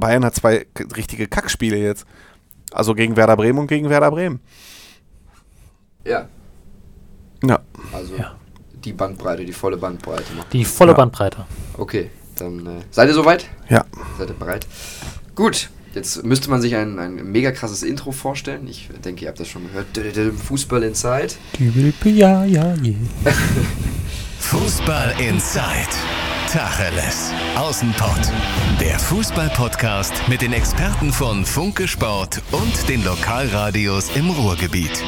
Bayern hat zwei richtige Kackspiele jetzt. Also gegen Werder Bremen und gegen Werder Bremen. Ja. Ja. Also Ja. die Bandbreite, die volle Bandbreite. machen. Die volle Ja. Bandbreite. Okay, dann äh, seid ihr soweit? Ja. Seid ihr bereit? Gut, jetzt müsste man sich ein, ein mega krasses Intro vorstellen. Ich denke, ihr habt das schon gehört. Fußball Inside. Ja, ja, je. Fußball Inside. Tacheles. Außenpott. Der Fußball-Podcast mit den Experten von Funke Sport und den Lokalradios im Ruhrgebiet.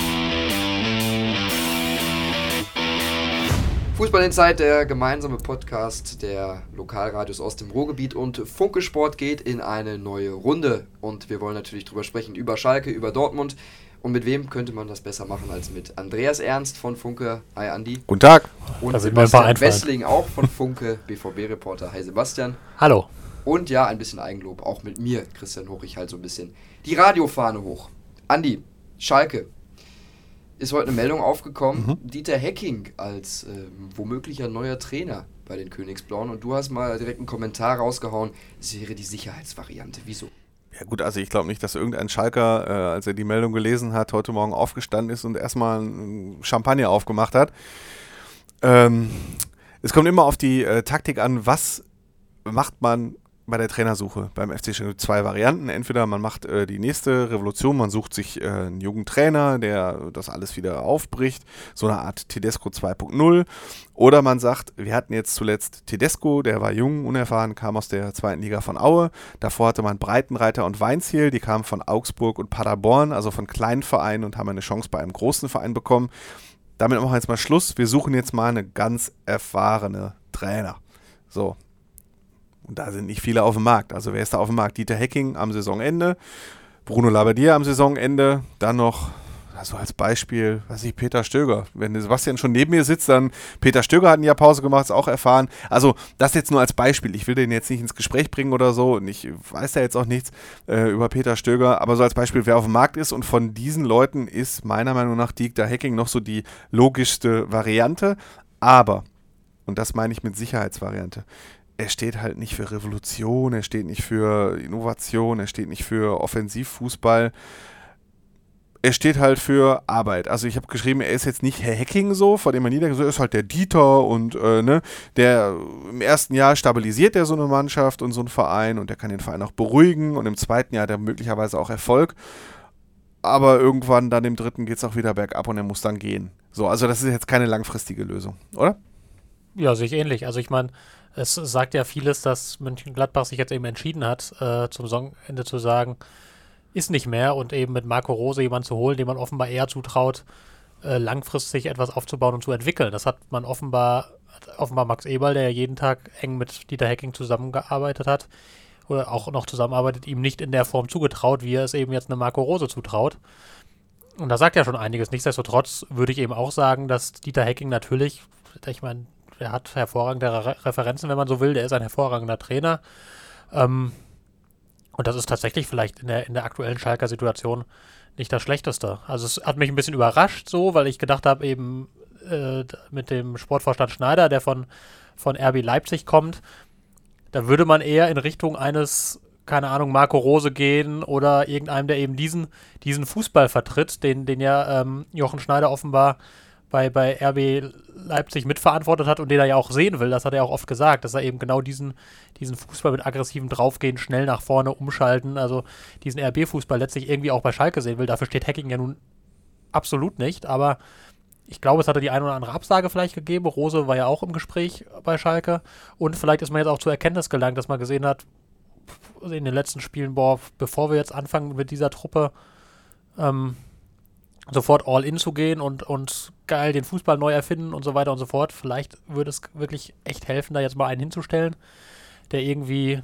Fußball Inside, der gemeinsame Podcast der Lokalradios aus dem Ruhrgebiet und Funke Sport geht in eine neue Runde. Und wir wollen natürlich drüber sprechen, über Schalke, über Dortmund. Und mit wem könnte man das besser machen als mit Andreas Ernst von Funke. Hi Andi. Guten Tag. Und paar Sebastian. Wessling auch von Funke, BVB-Reporter. Hi Sebastian. Hallo. Und ja, ein bisschen Eigenlob, auch mit mir, Christian Hoch, ich halt so ein bisschen die Radiofahne hoch. Andi, Schalke. Ist heute eine Meldung aufgekommen, Dieter Hecking als ähm, womöglicher neuer Trainer bei den Königsblauen. Und du hast mal direkt einen Kommentar rausgehauen, es wäre die Sicherheitsvariante. Wieso? Ja gut, also ich glaube nicht, dass irgendein Schalker, äh, als er die Meldung gelesen hat, heute Morgen aufgestanden ist und erstmal ein Champagner aufgemacht hat. Ähm, es kommt immer auf die äh, Taktik an, was macht man bei der Trainersuche beim FC Schalke? Zwei Varianten. Entweder man macht äh, die nächste Revolution, man sucht sich äh, einen jungen Trainer, der das alles wieder aufbricht, so eine Art Tedesco 2.0. Oder man sagt, wir hatten jetzt zuletzt Tedesco, der war jung, unerfahren, kam aus der zweiten Liga von Aue. Davor hatte man Breitenreiter und Weinziel, die kamen von Augsburg und Paderborn, also von kleinen Vereinen und haben eine Chance bei einem großen Verein bekommen. Damit machen wir jetzt mal Schluss. Wir suchen jetzt mal eine ganz erfahrene Trainer. So. Und da sind nicht viele auf dem Markt. Also wer ist da auf dem Markt? Dieter Hecking am Saisonende, Bruno Labbadia am Saisonende, dann noch, also als Beispiel, weiß ich, Peter Stöger. Wenn Sebastian schon neben mir sitzt, dann Peter Stöger hat ein Jahr Pause gemacht, ist auch erfahren. Also das jetzt nur als Beispiel. Ich will den jetzt nicht ins Gespräch bringen oder so und ich weiß da jetzt auch nichts äh, über Peter Stöger, aber so als Beispiel, wer auf dem Markt ist und von diesen Leuten ist meiner Meinung nach Dieter Hecking noch so die logischste Variante. Aber, und das meine ich mit Sicherheitsvariante, er steht halt nicht für Revolution, er steht nicht für Innovation, er steht nicht für Offensivfußball. Er steht halt für Arbeit. Also ich habe geschrieben, er ist jetzt nicht Herr Hacking so, vor dem man niedergeht, er ist halt der Dieter und äh, ne, der im ersten Jahr stabilisiert er so eine Mannschaft und so einen Verein und der kann den Verein auch beruhigen und im zweiten Jahr hat er möglicherweise auch Erfolg. Aber irgendwann dann im dritten geht es auch wieder bergab und er muss dann gehen. So, also das ist jetzt keine langfristige Lösung, oder? Ja, sehe ich ähnlich. Also ich meine, es sagt ja vieles, dass Mönchengladbach sich jetzt eben entschieden hat, äh, zum Saisonende zu sagen, ist nicht mehr und eben mit Marco Rose jemanden zu holen, dem man offenbar eher zutraut, äh, langfristig etwas aufzubauen und zu entwickeln. Das hat man offenbar, offenbar Max Eberl, der ja jeden Tag eng mit Dieter Hecking zusammengearbeitet hat, oder auch noch zusammenarbeitet, ihm nicht in der Form zugetraut, wie er es eben jetzt eine Marco Rose zutraut. Und da sagt ja schon einiges. Nichtsdestotrotz würde ich eben auch sagen, dass Dieter Hecking natürlich, ich meine, der hat hervorragende Re Referenzen, wenn man so will. Der ist ein hervorragender Trainer. Ähm, und das ist tatsächlich vielleicht in der, in der aktuellen Schalker Situation nicht das Schlechteste. Also es hat mich ein bisschen überrascht so, weil ich gedacht habe, eben äh, mit dem Sportvorstand Schneider, der von, von RB Leipzig kommt, da würde man eher in Richtung eines, keine Ahnung, Marco Rose gehen oder irgendeinem, der eben diesen, diesen Fußball vertritt, den, den ja ähm, Jochen Schneider offenbar bei, bei RB Leipzig mitverantwortet hat und den er ja auch sehen will. Das hat er auch oft gesagt, dass er eben genau diesen, diesen Fußball mit aggressivem Draufgehen, schnell nach vorne umschalten, also diesen RB-Fußball letztlich irgendwie auch bei Schalke sehen will. Dafür steht Hacking ja nun absolut nicht, aber ich glaube, es hatte die eine oder andere Absage vielleicht gegeben. Rose war ja auch im Gespräch bei Schalke und vielleicht ist man jetzt auch zur Erkenntnis gelangt, dass man gesehen hat, in den letzten Spielen, boah, bevor wir jetzt anfangen mit dieser Truppe, ähm, sofort all in zu gehen und, und geil den Fußball neu erfinden und so weiter und so fort. Vielleicht würde es wirklich echt helfen, da jetzt mal einen hinzustellen, der irgendwie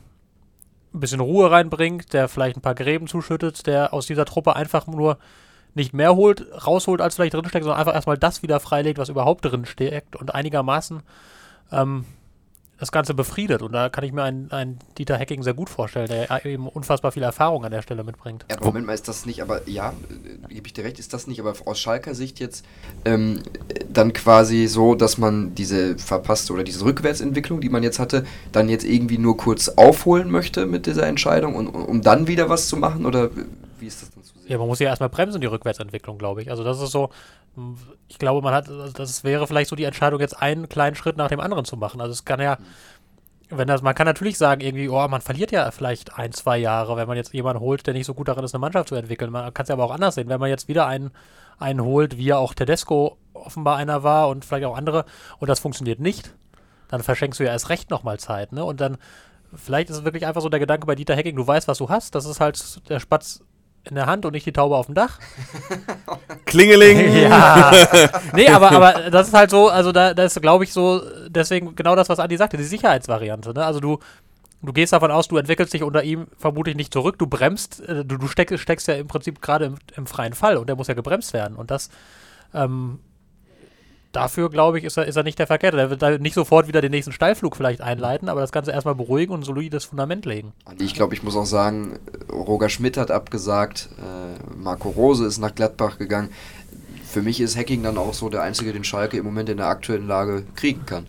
ein bisschen Ruhe reinbringt, der vielleicht ein paar Gräben zuschüttet, der aus dieser Truppe einfach nur nicht mehr holt, rausholt, als vielleicht drinsteckt, sondern einfach erstmal das wieder freilegt, was überhaupt drin steckt und einigermaßen ähm, das Ganze befriedet. Und da kann ich mir einen, einen Dieter Hecking sehr gut vorstellen, der eben unfassbar viel Erfahrung an der Stelle mitbringt. Ja, Moment mal, ist das nicht, aber ja, äh, gebe ich dir recht, ist das nicht, aber aus Schalker Sicht jetzt ähm, dann quasi so, dass man diese verpasste oder diese Rückwärtsentwicklung, die man jetzt hatte, dann jetzt irgendwie nur kurz aufholen möchte mit dieser Entscheidung und um dann wieder was zu machen? Oder wie ist das? Ja, man muss ja erstmal bremsen, die Rückwärtsentwicklung, glaube ich. Also das ist so, ich glaube, man hat, das wäre vielleicht so die Entscheidung, jetzt einen kleinen Schritt nach dem anderen zu machen. Also es kann ja, wenn das, man kann natürlich sagen, irgendwie, oh, man verliert ja vielleicht ein, zwei Jahre, wenn man jetzt jemanden holt, der nicht so gut darin ist, eine Mannschaft zu entwickeln. Man kann es ja aber auch anders sehen. Wenn man jetzt wieder einen, einen holt, wie ja auch Tedesco offenbar einer war und vielleicht auch andere, und das funktioniert nicht, dann verschenkst du ja erst recht nochmal Zeit, ne? Und dann, vielleicht ist es wirklich einfach so der Gedanke bei Dieter Hecking, du weißt, was du hast, das ist halt der Spatz in der Hand und nicht die Taube auf dem Dach. Klingeling! ja. nee, aber, aber das ist halt so, also da, da ist, glaube ich, so, deswegen genau das, was Andi sagte, die Sicherheitsvariante. Ne? Also du, du gehst davon aus, du entwickelst dich unter ihm vermutlich nicht zurück, du bremst, äh, du, du steck, steckst ja im Prinzip gerade im, im, freien Fall und der muss ja gebremst werden. Und das, ähm, dafür, glaube ich, ist er, ist er nicht der Verkehrte. Der wird da nicht sofort wieder den nächsten Steilflug vielleicht einleiten, aber das Ganze erstmal beruhigen und ein solides Fundament legen. Und ich glaube, ich muss auch sagen, Roger Schmidt hat abgesagt, äh, Marco Rose ist nach Gladbach gegangen. Für mich ist Hacking dann auch so der einzige, den Schalke im Moment in der aktuellen Lage kriegen kann.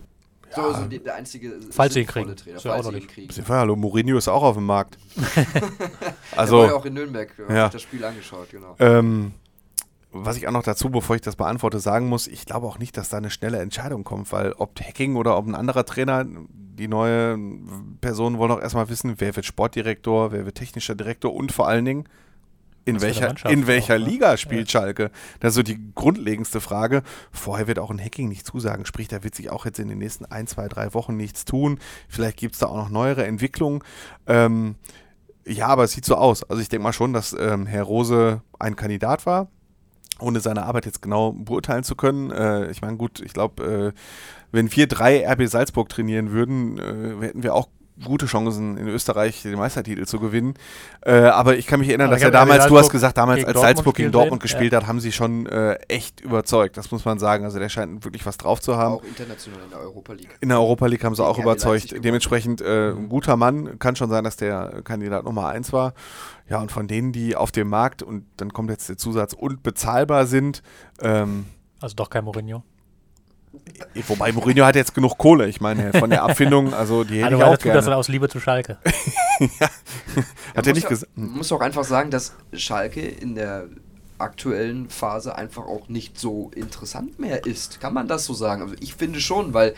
So, ja. so die, der einzige falls sie ihn kriegen. Trainer, falls sie ihn kriegen. Hallo, Mourinho ist auch auf dem Markt. also, er war ja auch in Nürnberg, ja. ich das Spiel angeschaut, genau. Ähm, was ich auch noch dazu, bevor ich das beantworte, sagen muss, ich glaube auch nicht, dass da eine schnelle Entscheidung kommt, weil ob Hacking oder ob ein anderer Trainer, die neue Personen wollen auch erstmal wissen, wer wird Sportdirektor, wer wird technischer Direktor und vor allen Dingen, in welcher, in welcher auch, ne? Liga spielt ja. Schalke? Das ist so die grundlegendste Frage. Vorher wird auch ein Hacking nicht zusagen, sprich, da wird sich auch jetzt in den nächsten ein, zwei, drei Wochen nichts tun. Vielleicht gibt es da auch noch neuere Entwicklungen. Ähm, ja, aber es sieht so aus. Also ich denke mal schon, dass ähm, Herr Rose ein Kandidat war ohne seine Arbeit jetzt genau beurteilen zu können. Äh, ich meine, gut, ich glaube, äh, wenn wir drei RB Salzburg trainieren würden, äh, hätten wir auch gute Chancen in Österreich den Meistertitel zu gewinnen. Äh, aber ich kann mich erinnern, aber dass er damals, du hast gesagt, damals als Salzburg gegen Dortmund gespielt ja. hat, haben sie schon äh, echt überzeugt. Das muss man sagen. Also der scheint wirklich was drauf zu haben. Auch international in der Europa League. In der Europa League haben sie auch überzeugt. Dementsprechend äh, ein guter Mann. Kann schon sein, dass der Kandidat Nummer eins war. Ja, und von denen, die auf dem Markt, und dann kommt jetzt der Zusatz, und bezahlbar sind. Ähm, also doch kein Mourinho. Wobei Mourinho hat jetzt genug Kohle, ich meine, von der Abfindung, also die hätte also, ich auch gerne. das aus Liebe zu Schalke. ja. Hat er nicht gesagt. Man muss auch einfach sagen, dass Schalke in der aktuellen Phase einfach auch nicht so interessant mehr ist. Kann man das so sagen? Also ich finde schon, weil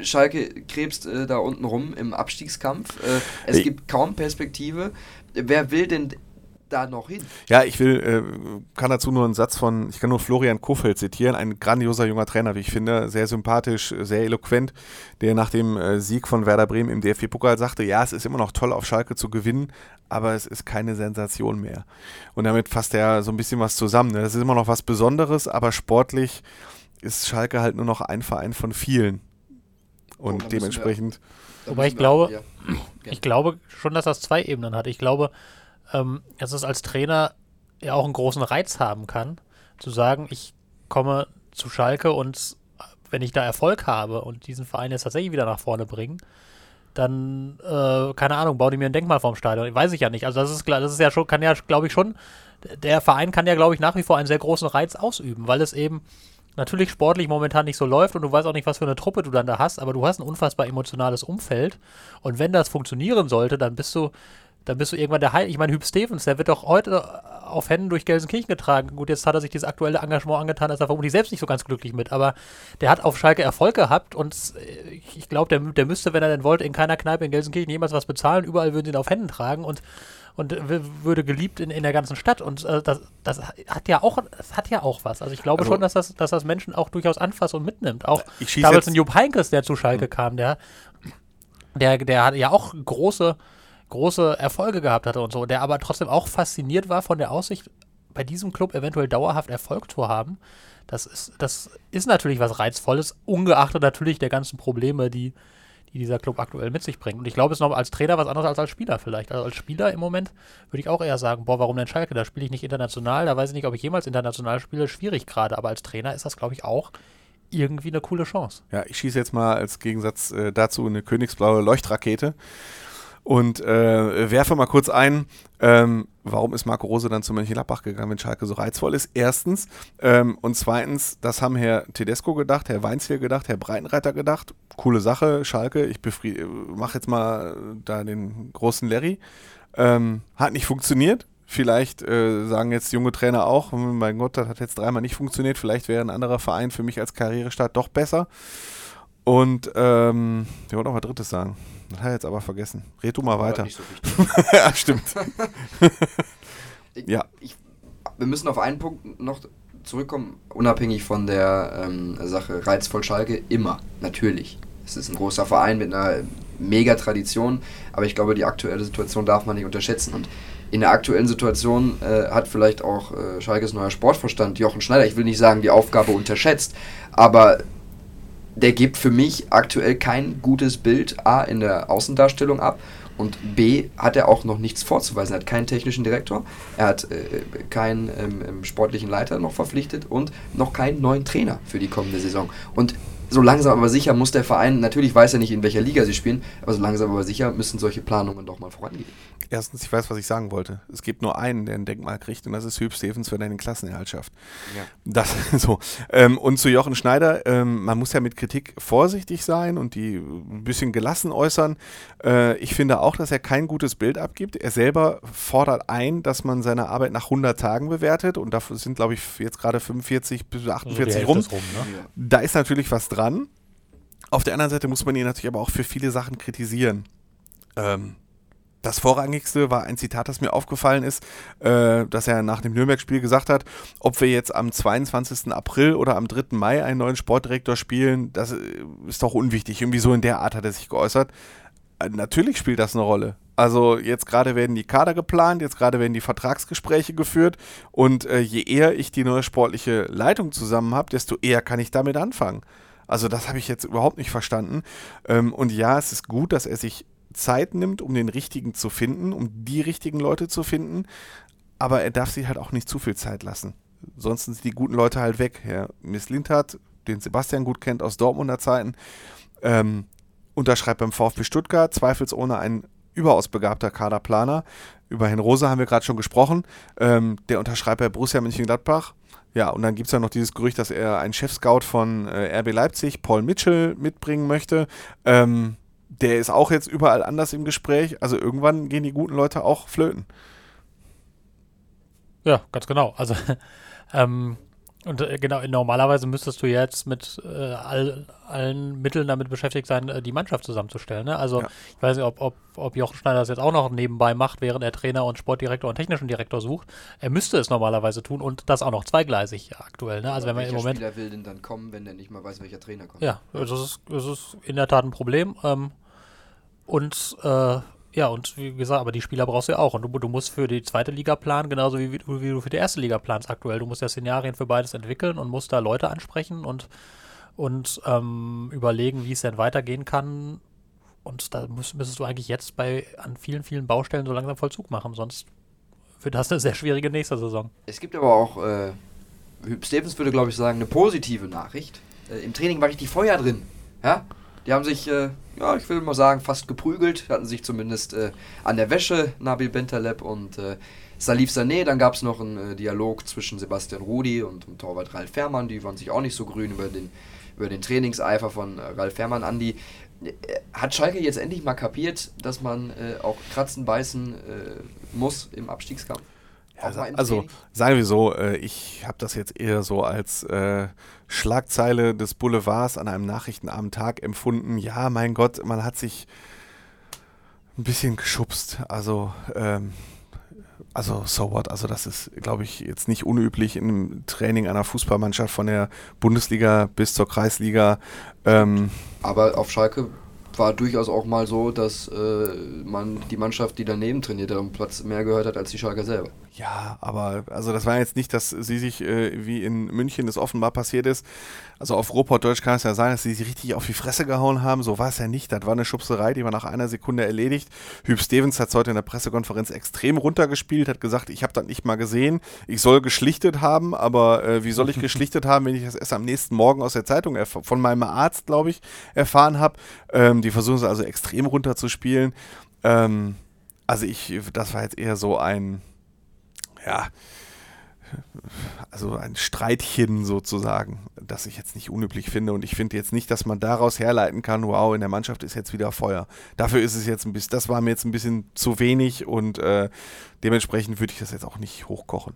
Schalke krebst äh, da unten rum im Abstiegskampf. Äh, es ich gibt kaum Perspektive. Wer will denn da noch hin? Ja, ich will, äh, kann dazu nur einen Satz von, ich kann nur Florian Kofeld zitieren, ein grandioser junger Trainer, wie ich finde, sehr sympathisch, sehr eloquent, der nach dem äh, Sieg von Werder Bremen im DFB-Pokal sagte, ja, es ist immer noch toll auf Schalke zu gewinnen, aber es ist keine Sensation mehr. Und damit fasst er so ein bisschen was zusammen. Ne? Das ist immer noch was Besonderes, aber sportlich ist Schalke halt nur noch ein Verein von vielen. Und oh, dementsprechend. Wir, Wobei ich glaube, ja. ich glaube schon, dass das zwei Ebenen hat. Ich glaube, ähm, dass es als Trainer ja auch einen großen Reiz haben kann, zu sagen, ich komme zu Schalke und wenn ich da Erfolg habe und diesen Verein jetzt tatsächlich wieder nach vorne bringen, dann, äh, keine Ahnung, baue die mir ein Denkmal vorm Stadion. Weiß ich ja nicht. Also das ist klar, das ist ja schon, kann ja, glaube ich, schon, der Verein kann ja, glaube ich, nach wie vor einen sehr großen Reiz ausüben, weil es eben natürlich sportlich momentan nicht so läuft und du weißt auch nicht, was für eine Truppe du dann da hast, aber du hast ein unfassbar emotionales Umfeld und wenn das funktionieren sollte, dann bist du dann bist du irgendwann der Heil. Ich meine, Hüb Stevens, der wird doch heute auf Händen durch Gelsenkirchen getragen. Gut, jetzt hat er sich dieses aktuelle Engagement angetan, ist er vermutlich selbst nicht so ganz glücklich mit, aber der hat auf Schalke Erfolg gehabt und ich glaube, der, der müsste, wenn er denn wollte, in keiner Kneipe in Gelsenkirchen jemals was bezahlen. Überall würden sie ihn auf Händen tragen und und würde geliebt in, in der ganzen Stadt. Und äh, das, das hat ja auch, das hat ja auch was. Also ich glaube also, schon, dass das, dass das Menschen auch durchaus anfasst und mitnimmt. Auch damals ein Jupp Heinkes, der zu Schalke mhm. kam, der, der, der hat ja auch große große Erfolge gehabt hatte und so, der aber trotzdem auch fasziniert war von der Aussicht, bei diesem Club eventuell dauerhaft Erfolg zu haben. Das ist, das ist natürlich was Reizvolles, ungeachtet natürlich der ganzen Probleme, die, die dieser Club aktuell mit sich bringt. Und ich glaube, es ist noch als Trainer was anderes als als Spieler vielleicht. Also als Spieler im Moment würde ich auch eher sagen, boah, warum denn Schalke? Da spiele ich nicht international, da weiß ich nicht, ob ich jemals international spiele, schwierig gerade. Aber als Trainer ist das, glaube ich, auch irgendwie eine coole Chance. Ja, ich schieße jetzt mal als Gegensatz äh, dazu eine königsblaue Leuchtrakete und äh, werfe mal kurz ein, ähm, warum ist Marco Rose dann zu Mönchengladbach gegangen, wenn Schalke so reizvoll ist? Erstens. Ähm, und zweitens, das haben Herr Tedesco gedacht, Herr Weinziel gedacht, Herr Breitenreiter gedacht. Coole Sache, Schalke. Ich mache jetzt mal da den großen Larry. Ähm, hat nicht funktioniert. Vielleicht äh, sagen jetzt junge Trainer auch, mein Gott, das hat jetzt dreimal nicht funktioniert. Vielleicht wäre ein anderer Verein für mich als Karrierestart doch besser. Und ähm, ich wollte noch was Drittes sagen. Das hat er jetzt aber vergessen. Red du mal weiter. So ja, stimmt. ich, ja. Ich, wir müssen auf einen Punkt noch zurückkommen, unabhängig von der ähm, Sache reizvoll Schalke, immer, natürlich. Es ist ein großer Verein mit einer mega Tradition, aber ich glaube, die aktuelle Situation darf man nicht unterschätzen. Und in der aktuellen Situation äh, hat vielleicht auch äh, Schalkes neuer Sportverstand, Jochen Schneider, ich will nicht sagen, die Aufgabe unterschätzt, aber der gibt für mich aktuell kein gutes Bild A in der Außendarstellung ab und B hat er auch noch nichts vorzuweisen. Er hat keinen technischen Direktor, er hat äh, keinen ähm, sportlichen Leiter noch verpflichtet und noch keinen neuen Trainer für die kommende Saison. Und so langsam aber sicher muss der Verein, natürlich weiß er nicht, in welcher Liga sie spielen, aber so langsam aber sicher müssen solche Planungen doch mal vorangehen. Erstens, ich weiß, was ich sagen wollte. Es gibt nur einen, der ein Denkmal kriegt und das ist Hüb Stevens, wenn er den Klassenerhalt schafft. Ja. Das so. Ähm, und zu Jochen Schneider, ähm, man muss ja mit Kritik vorsichtig sein und die ein bisschen gelassen äußern. Äh, ich finde auch, dass er kein gutes Bild abgibt. Er selber fordert ein, dass man seine Arbeit nach 100 Tagen bewertet und dafür sind, glaube ich, jetzt gerade 45 bis 48 also rum. rum ne? Da ist natürlich was dran. Auf der anderen Seite muss man ihn natürlich aber auch für viele Sachen kritisieren. Ähm, das Vorrangigste war ein Zitat, das mir aufgefallen ist, äh, dass er nach dem Nürnberg-Spiel gesagt hat, ob wir jetzt am 22. April oder am 3. Mai einen neuen Sportdirektor spielen, das äh, ist doch unwichtig. Irgendwie so in der Art hat er sich geäußert. Äh, natürlich spielt das eine Rolle. Also jetzt gerade werden die Kader geplant, jetzt gerade werden die Vertragsgespräche geführt und äh, je eher ich die neue sportliche Leitung zusammen habe, desto eher kann ich damit anfangen. Also das habe ich jetzt überhaupt nicht verstanden. Ähm, und ja, es ist gut, dass er sich Zeit nimmt, um den richtigen zu finden, um die richtigen Leute zu finden. Aber er darf sich halt auch nicht zu viel Zeit lassen. Sonst sind die guten Leute halt weg. Herr Miss Lindhardt, den Sebastian gut kennt aus Dortmunder Zeiten, ähm, unterschreibt beim VfB Stuttgart, zweifelsohne ein überaus begabter Kaderplaner. Über Herrn Rose haben wir gerade schon gesprochen. Ähm, der unterschreibt bei Borussia Mönchengladbach. Ja, und dann gibt es ja noch dieses Gerücht, dass er einen Chefscout von äh, RB Leipzig, Paul Mitchell, mitbringen möchte. Ähm, der ist auch jetzt überall anders im Gespräch. Also irgendwann gehen die guten Leute auch flöten. Ja, ganz genau. Also ähm, und äh, genau, normalerweise müsstest du jetzt mit äh, all, allen Mitteln damit beschäftigt sein, äh, die Mannschaft zusammenzustellen. Ne? Also ja. ich weiß nicht, ob, ob, ob Jochen Schneider das jetzt auch noch nebenbei macht, während er Trainer und Sportdirektor und technischen Direktor sucht. Er müsste es normalerweise tun und das auch noch zweigleisig aktuell. Ne? Also wenn man im Moment. Spieler will denn dann kommen, wenn der nicht mal weiß, welcher Trainer kommt? Ja, das ist, das ist in der Tat ein Problem. Ähm, und äh, ja, und wie gesagt, aber die Spieler brauchst du ja auch. Und du, du musst für die zweite Liga planen, genauso wie, wie, du für die erste Liga planst aktuell. Du musst ja Szenarien für beides entwickeln und musst da Leute ansprechen und, und ähm, überlegen, wie es denn weitergehen kann. Und da müsst, müsstest du eigentlich jetzt bei an vielen, vielen Baustellen so langsam Vollzug machen, sonst wird das eine sehr schwierige nächste Saison. Es gibt aber auch, äh, Stevens würde glaube ich sagen, eine positive Nachricht. Äh, Im Training war richtig Feuer drin. Ja? Die haben sich, äh, ja, ich will mal sagen, fast geprügelt. Hatten sich zumindest äh, an der Wäsche, Nabil Bentaleb und äh, Salif Sané. Dann gab es noch einen äh, Dialog zwischen Sebastian Rudi und, und Torwart Ralf Fährmann. Die waren sich auch nicht so grün über den, über den Trainingseifer von äh, Ralf Fährmann. Andi, äh, hat Schalke jetzt endlich mal kapiert, dass man auch kratzen, beißen muss im Abstiegskampf? Also, also sagen wir so, äh, ich habe das jetzt eher so als äh, Schlagzeile des Boulevards an einem nachrichtenarmen Tag empfunden. Ja, mein Gott, man hat sich ein bisschen geschubst. Also, ähm, also so what? Also das ist, glaube ich, jetzt nicht unüblich im Training einer Fußballmannschaft von der Bundesliga bis zur Kreisliga. Ähm, Aber auf Schalke war durchaus auch mal so, dass äh, man die Mannschaft, die daneben trainiert hat, am Platz mehr gehört hat als die Schalker selber. Ja, aber also das war jetzt nicht, dass sie sich, äh, wie in München es offenbar passiert ist, also auf Ruhrpott-Deutsch kann es ja sein, dass sie sich richtig auf die Fresse gehauen haben. So war es ja nicht. Das war eine Schubserei, die war nach einer Sekunde erledigt. Hüb Stevens hat es heute in der Pressekonferenz extrem runtergespielt, hat gesagt, ich habe das nicht mal gesehen. Ich soll geschlichtet haben, aber äh, wie soll ich geschlichtet haben, wenn ich das erst am nächsten Morgen aus der Zeitung von meinem Arzt, glaube ich, erfahren habe. Ähm, die versuchen es also extrem runterzuspielen. Ähm, also ich, das war jetzt eher so ein ja, also ein Streitchen sozusagen, das ich jetzt nicht unüblich finde. Und ich finde jetzt nicht, dass man daraus herleiten kann, wow, in der Mannschaft ist jetzt wieder Feuer. Dafür ist es jetzt ein bisschen, das war mir jetzt ein bisschen zu wenig und äh, dementsprechend würde ich das jetzt auch nicht hochkochen.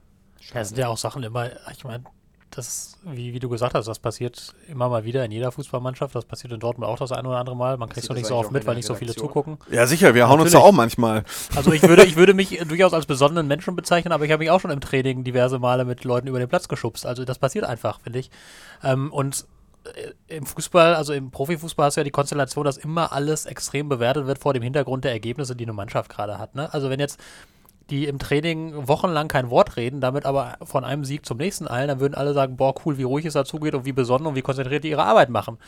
Ja, sind ja auch Sachen immer, ich meine, das, wie, wie du gesagt hast, das passiert immer mal wieder in jeder Fußballmannschaft. Das passiert in Dortmund auch das ein oder andere Mal. Man kriegt es noch nicht so oft mit, weil nicht so viele zugucken. Ja, sicher, wir hauen Natürlich. uns da auch manchmal. Also ich würde, ich würde mich durchaus als besonderen Menschen bezeichnen, aber ich habe mich auch schon im Training diverse Male mit Leuten über den Platz geschubst. Also das passiert einfach, finde ich. Ähm, und äh, im Fußball, also im Profifußball hast du ja die Konstellation, dass immer alles extrem bewertet wird vor dem Hintergrund der Ergebnisse, die eine Mannschaft gerade hat. Ne? Also wenn jetzt die im Training wochenlang kein Wort reden, damit aber von einem Sieg zum nächsten eilen, dann würden alle sagen, boah, cool, wie ruhig es dazugeht und wie besonnen und wie konzentriert die ihre Arbeit machen.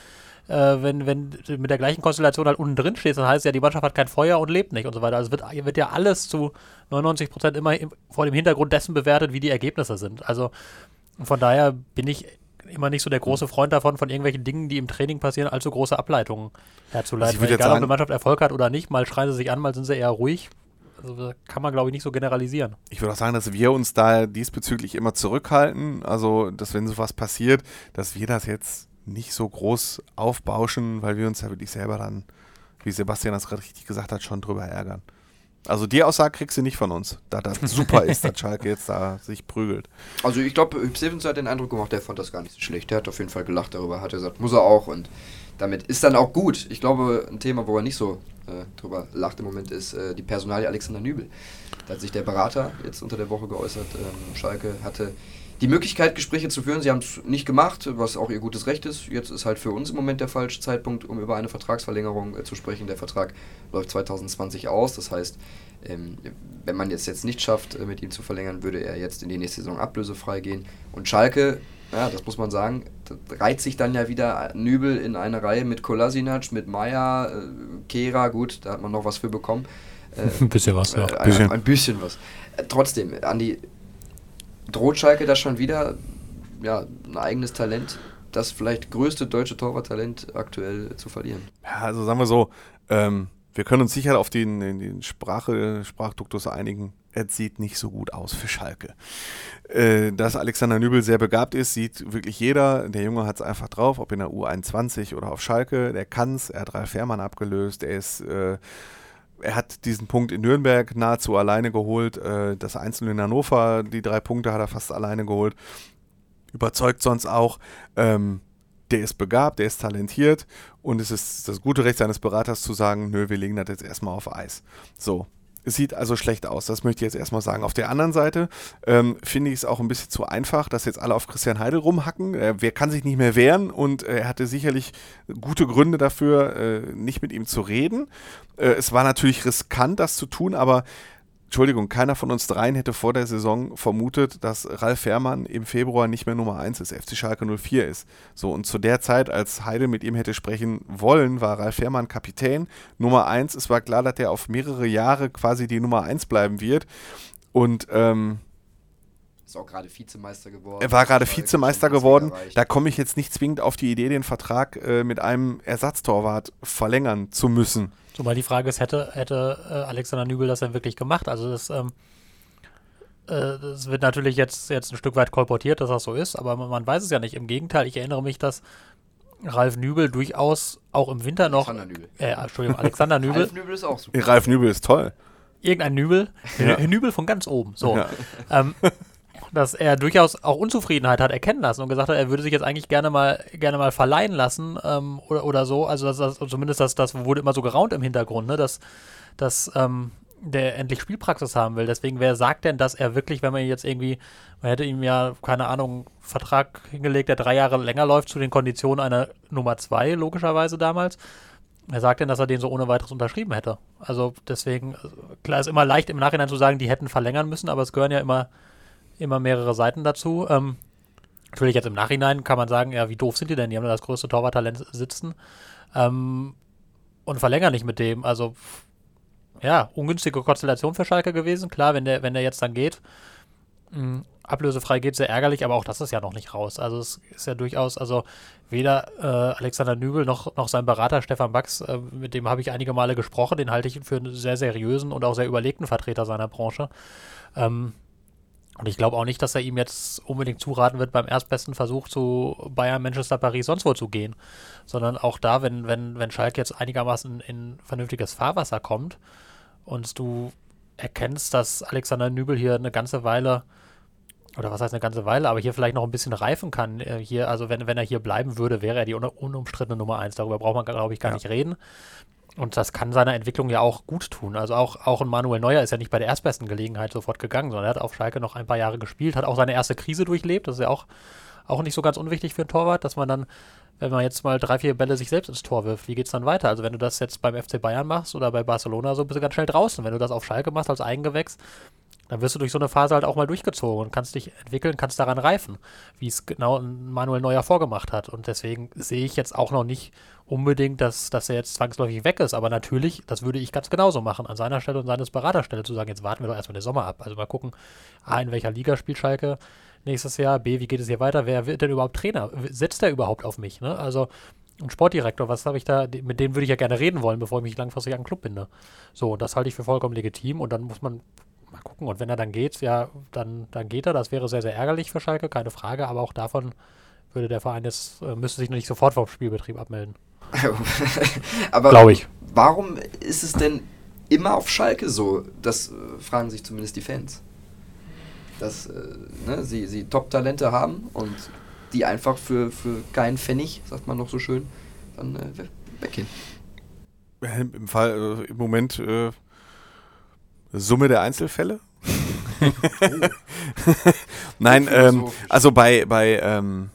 Äh, wenn, wenn du mit der gleichen Konstellation halt unten drin stehst, dann heißt es ja, die Mannschaft hat kein Feuer und lebt nicht und so weiter. Also wird, wird ja alles zu 99 Prozent immer im, vor dem Hintergrund dessen bewertet, wie die Ergebnisse sind. Also von daher bin ich immer nicht so der große Freund davon, von irgendwelchen Dingen, die im Training passieren, allzu große Ableitungen herzuleiten. Also egal, ob eine Mannschaft Erfolg hat oder nicht, mal schreien sie sich an, mal sind sie eher ruhig. Also kann man, glaube ich, nicht so generalisieren. Ich würde auch sagen, dass wir uns da diesbezüglich immer zurückhalten. Also, dass wenn sowas passiert, dass wir das jetzt nicht so groß aufbauschen, weil wir uns ja wirklich selber dann, wie Sebastian das gerade richtig gesagt hat, schon drüber ärgern. Also die Aussage kriegst du nicht von uns, da das super ist, dass Schalke jetzt da sich prügelt. Also ich glaube, Hüb Stevens hat den Eindruck gemacht, der fand das gar nicht so schlecht. Der hat auf jeden Fall gelacht darüber, hat er gesagt, muss er auch und damit ist dann auch gut. Ich glaube, ein Thema, wo er nicht so äh, drüber lacht im Moment, ist äh, die Personalie Alexander Nübel. Da hat sich der Berater jetzt unter der Woche geäußert. Ähm, Schalke hatte die Möglichkeit, Gespräche zu führen. Sie haben es nicht gemacht, was auch ihr gutes Recht ist. Jetzt ist halt für uns im Moment der falsche Zeitpunkt, um über eine Vertragsverlängerung äh, zu sprechen. Der Vertrag läuft 2020 aus. Das heißt, ähm, wenn man es jetzt nicht schafft, äh, mit ihm zu verlängern, würde er jetzt in die nächste Saison ablösefrei gehen. Und Schalke ja, das muss man sagen, reiht sich dann ja wieder Nübel in eine Reihe mit Kolasinac, mit Meier, äh, Kera, gut, da hat man noch was für bekommen. Äh, ein bisschen was, ja. Äh, ein, bisschen. ein, bisschen was. Äh, trotzdem, Andi, droht Schalke da schon wieder ja, ein eigenes Talent, das vielleicht größte deutsche Torwarttalent aktuell zu verlieren? Ja, also sagen wir so, ähm, wir können uns sicher auf den, den Sprache, Sprachduktus einigen. Es sieht nicht so gut aus für Schalke. Äh, dass Alexander Nübel sehr begabt ist, sieht wirklich jeder. Der Junge hat es einfach drauf, ob in der U21 oder auf Schalke. Der kann es. Er hat Ralf Fährmann abgelöst. Er ist. Äh, er hat diesen Punkt in Nürnberg nahezu alleine geholt. Äh, das Einzelne in Hannover, die drei Punkte hat er fast alleine geholt. Überzeugt sonst auch. Ähm, der ist begabt, der ist talentiert und es ist das gute Recht seines Beraters zu sagen, nö, wir legen das jetzt erstmal auf Eis. So. Sieht also schlecht aus, das möchte ich jetzt erstmal sagen. Auf der anderen Seite ähm, finde ich es auch ein bisschen zu einfach, dass jetzt alle auf Christian Heidel rumhacken. Äh, wer kann sich nicht mehr wehren und äh, er hatte sicherlich gute Gründe dafür, äh, nicht mit ihm zu reden. Äh, es war natürlich riskant, das zu tun, aber Entschuldigung, keiner von uns dreien hätte vor der Saison vermutet, dass Ralf Fährmann im Februar nicht mehr Nummer 1 ist, FC Schalke 04 ist. So, und zu der Zeit, als Heide mit ihm hätte sprechen wollen, war Ralf Fährmann Kapitän, Nummer 1. Es war klar, dass er auf mehrere Jahre quasi die Nummer 1 bleiben wird. Und ähm, ist auch gerade Vizemeister geworden. Er war gerade Vizemeister geworden. Da komme ich jetzt nicht zwingend auf die Idee, den Vertrag äh, mit einem Ersatztorwart verlängern zu müssen. Zumal die Frage ist, hätte, hätte äh, Alexander Nübel das denn wirklich gemacht? Also das, ähm, äh, das wird natürlich jetzt, jetzt ein Stück weit kolportiert, dass das so ist, aber man, man weiß es ja nicht. Im Gegenteil, ich erinnere mich, dass Ralf Nübel durchaus auch im Winter noch. Alexander Nübel. Äh, Entschuldigung, Alexander Nübel. Ralf Nübel ist auch super. Ralf Nübel ist toll. Irgendein Nübel. Ja. Nübel von ganz oben. So. Ja. Ähm, dass er durchaus auch Unzufriedenheit hat erkennen lassen und gesagt hat, er würde sich jetzt eigentlich gerne mal gerne mal verleihen lassen ähm, oder, oder so. Also das, das, zumindest das, das wurde immer so geraunt im Hintergrund, ne? dass, dass ähm, der endlich Spielpraxis haben will. Deswegen, wer sagt denn, dass er wirklich, wenn man jetzt irgendwie, man hätte ihm ja, keine Ahnung, Vertrag hingelegt, der drei Jahre länger läuft zu den Konditionen einer Nummer zwei, logischerweise damals. Er sagt denn, dass er den so ohne weiteres unterschrieben hätte. Also deswegen, klar ist immer leicht im Nachhinein zu sagen, die hätten verlängern müssen, aber es gehören ja immer, immer mehrere Seiten dazu. Ähm, natürlich jetzt im Nachhinein kann man sagen, ja, wie doof sind die denn? Die haben da das größte Torwarttalent sitzen ähm, und verlängern nicht mit dem. Also ja, ungünstige Konstellation für Schalke gewesen. Klar, wenn der, wenn der jetzt dann geht, mh, hm, ablösefrei geht, sehr ärgerlich, aber auch das ist ja noch nicht raus. Also es ist ja durchaus, also weder äh, Alexander Nübel noch, noch sein Berater Stefan Bax, äh, mit dem habe ich einige Male gesprochen, den halte ich für einen sehr seriösen und auch sehr überlegten Vertreter seiner Branche. Ähm, und ich glaube auch nicht, dass er ihm jetzt unbedingt zuraten wird, beim erstbesten Versuch zu Bayern, Manchester, Paris, sonst wo zu gehen. Sondern auch da, wenn, wenn, wenn Schalke jetzt einigermaßen in vernünftiges Fahrwasser kommt und du erkennst, dass Alexander Nübel hier eine ganze Weile oder was heißt eine ganze Weile, aber hier vielleicht noch ein bisschen reifen kann. Äh, hier, also wenn, wenn er hier bleiben würde, wäre er die un unumstrittene Nummer eins. Darüber braucht man, glaube ich, gar ja. nicht reden. Und das kann seiner Entwicklung ja auch gut tun. Also auch, auch ein Manuel Neuer ist ja nicht bei der erstbesten Gelegenheit sofort gegangen, sondern er hat auf Schalke noch ein paar Jahre gespielt, hat auch seine erste Krise durchlebt. Das ist ja auch, auch nicht so ganz unwichtig für einen Torwart, dass man dann, wenn man jetzt mal drei, vier Bälle sich selbst ins Tor wirft, wie geht es dann weiter? Also wenn du das jetzt beim FC Bayern machst oder bei Barcelona, so bist du ganz schnell draußen. Wenn du das auf Schalke machst als Eigengewächs, dann wirst du durch so eine Phase halt auch mal durchgezogen und kannst dich entwickeln, kannst daran reifen, wie es genau Manuel Neuer vorgemacht hat. Und deswegen sehe ich jetzt auch noch nicht unbedingt, dass, dass er jetzt zwangsläufig weg ist. Aber natürlich, das würde ich ganz genauso machen, an seiner Stelle und seines Beraterstelle zu sagen, jetzt warten wir doch erstmal den Sommer ab. Also mal gucken, A, in welcher Liga spielt Schalke nächstes Jahr, B, wie geht es hier weiter, wer wird denn überhaupt Trainer? Setzt er überhaupt auf mich? Ne? Also ein Sportdirektor, was habe ich da, mit dem würde ich ja gerne reden wollen, bevor ich mich langfristig an den Club binde. So, das halte ich für vollkommen legitim und dann muss man mal gucken. Und wenn er dann geht, ja, dann, dann geht er. Das wäre sehr, sehr ärgerlich für Schalke, keine Frage. Aber auch davon würde der Verein jetzt, äh, müsste sich noch nicht sofort vom Spielbetrieb abmelden. aber Glaube ich. Warum ist es denn immer auf Schalke so? Das äh, fragen sich zumindest die Fans. Dass äh, ne, sie, sie Top-Talente haben und die einfach für, für keinen Pfennig, sagt man noch so schön, dann äh, weggehen. Im Fall, äh, im Moment äh, Summe der Einzelfälle? Nein, ähm, also bei, bei ähm,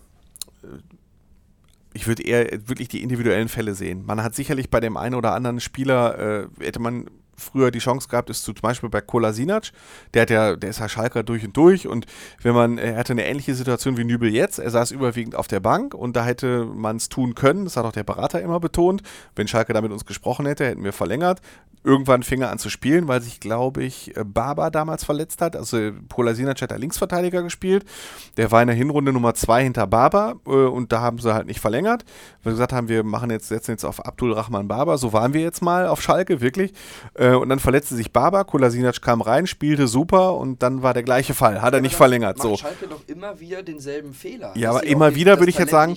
ich würde eher wirklich die individuellen Fälle sehen. Man hat sicherlich bei dem einen oder anderen Spieler, äh, hätte man früher die Chance gehabt, ist zum Beispiel bei Kolasinac. Der hat ja, der ist ja Schalker durch und durch und wenn man, er hatte eine ähnliche Situation wie Nübel jetzt. Er saß überwiegend auf der Bank und da hätte man es tun können. Das hat auch der Berater immer betont. Wenn Schalke da mit uns gesprochen hätte, hätten wir verlängert. Irgendwann fing er an zu spielen, weil sich, glaube ich, Baba damals verletzt hat. Also Polasinac hat da Linksverteidiger gespielt. Der war in der Hinrunde Nummer zwei hinter Baba äh, und da haben sie halt nicht verlängert. Wir gesagt haben, wir machen jetzt, setzen jetzt auf Abdul Rahman Baba. So waren wir jetzt mal auf Schalke, wirklich. Äh, und dann verletzte sich Baba, Kolasinac kam rein, spielte super und dann war der gleiche Fall. Hat er nicht verlängert. Macht so. Schalke doch immer wieder denselben Fehler. Ja, aber immer wieder würde ich jetzt sagen,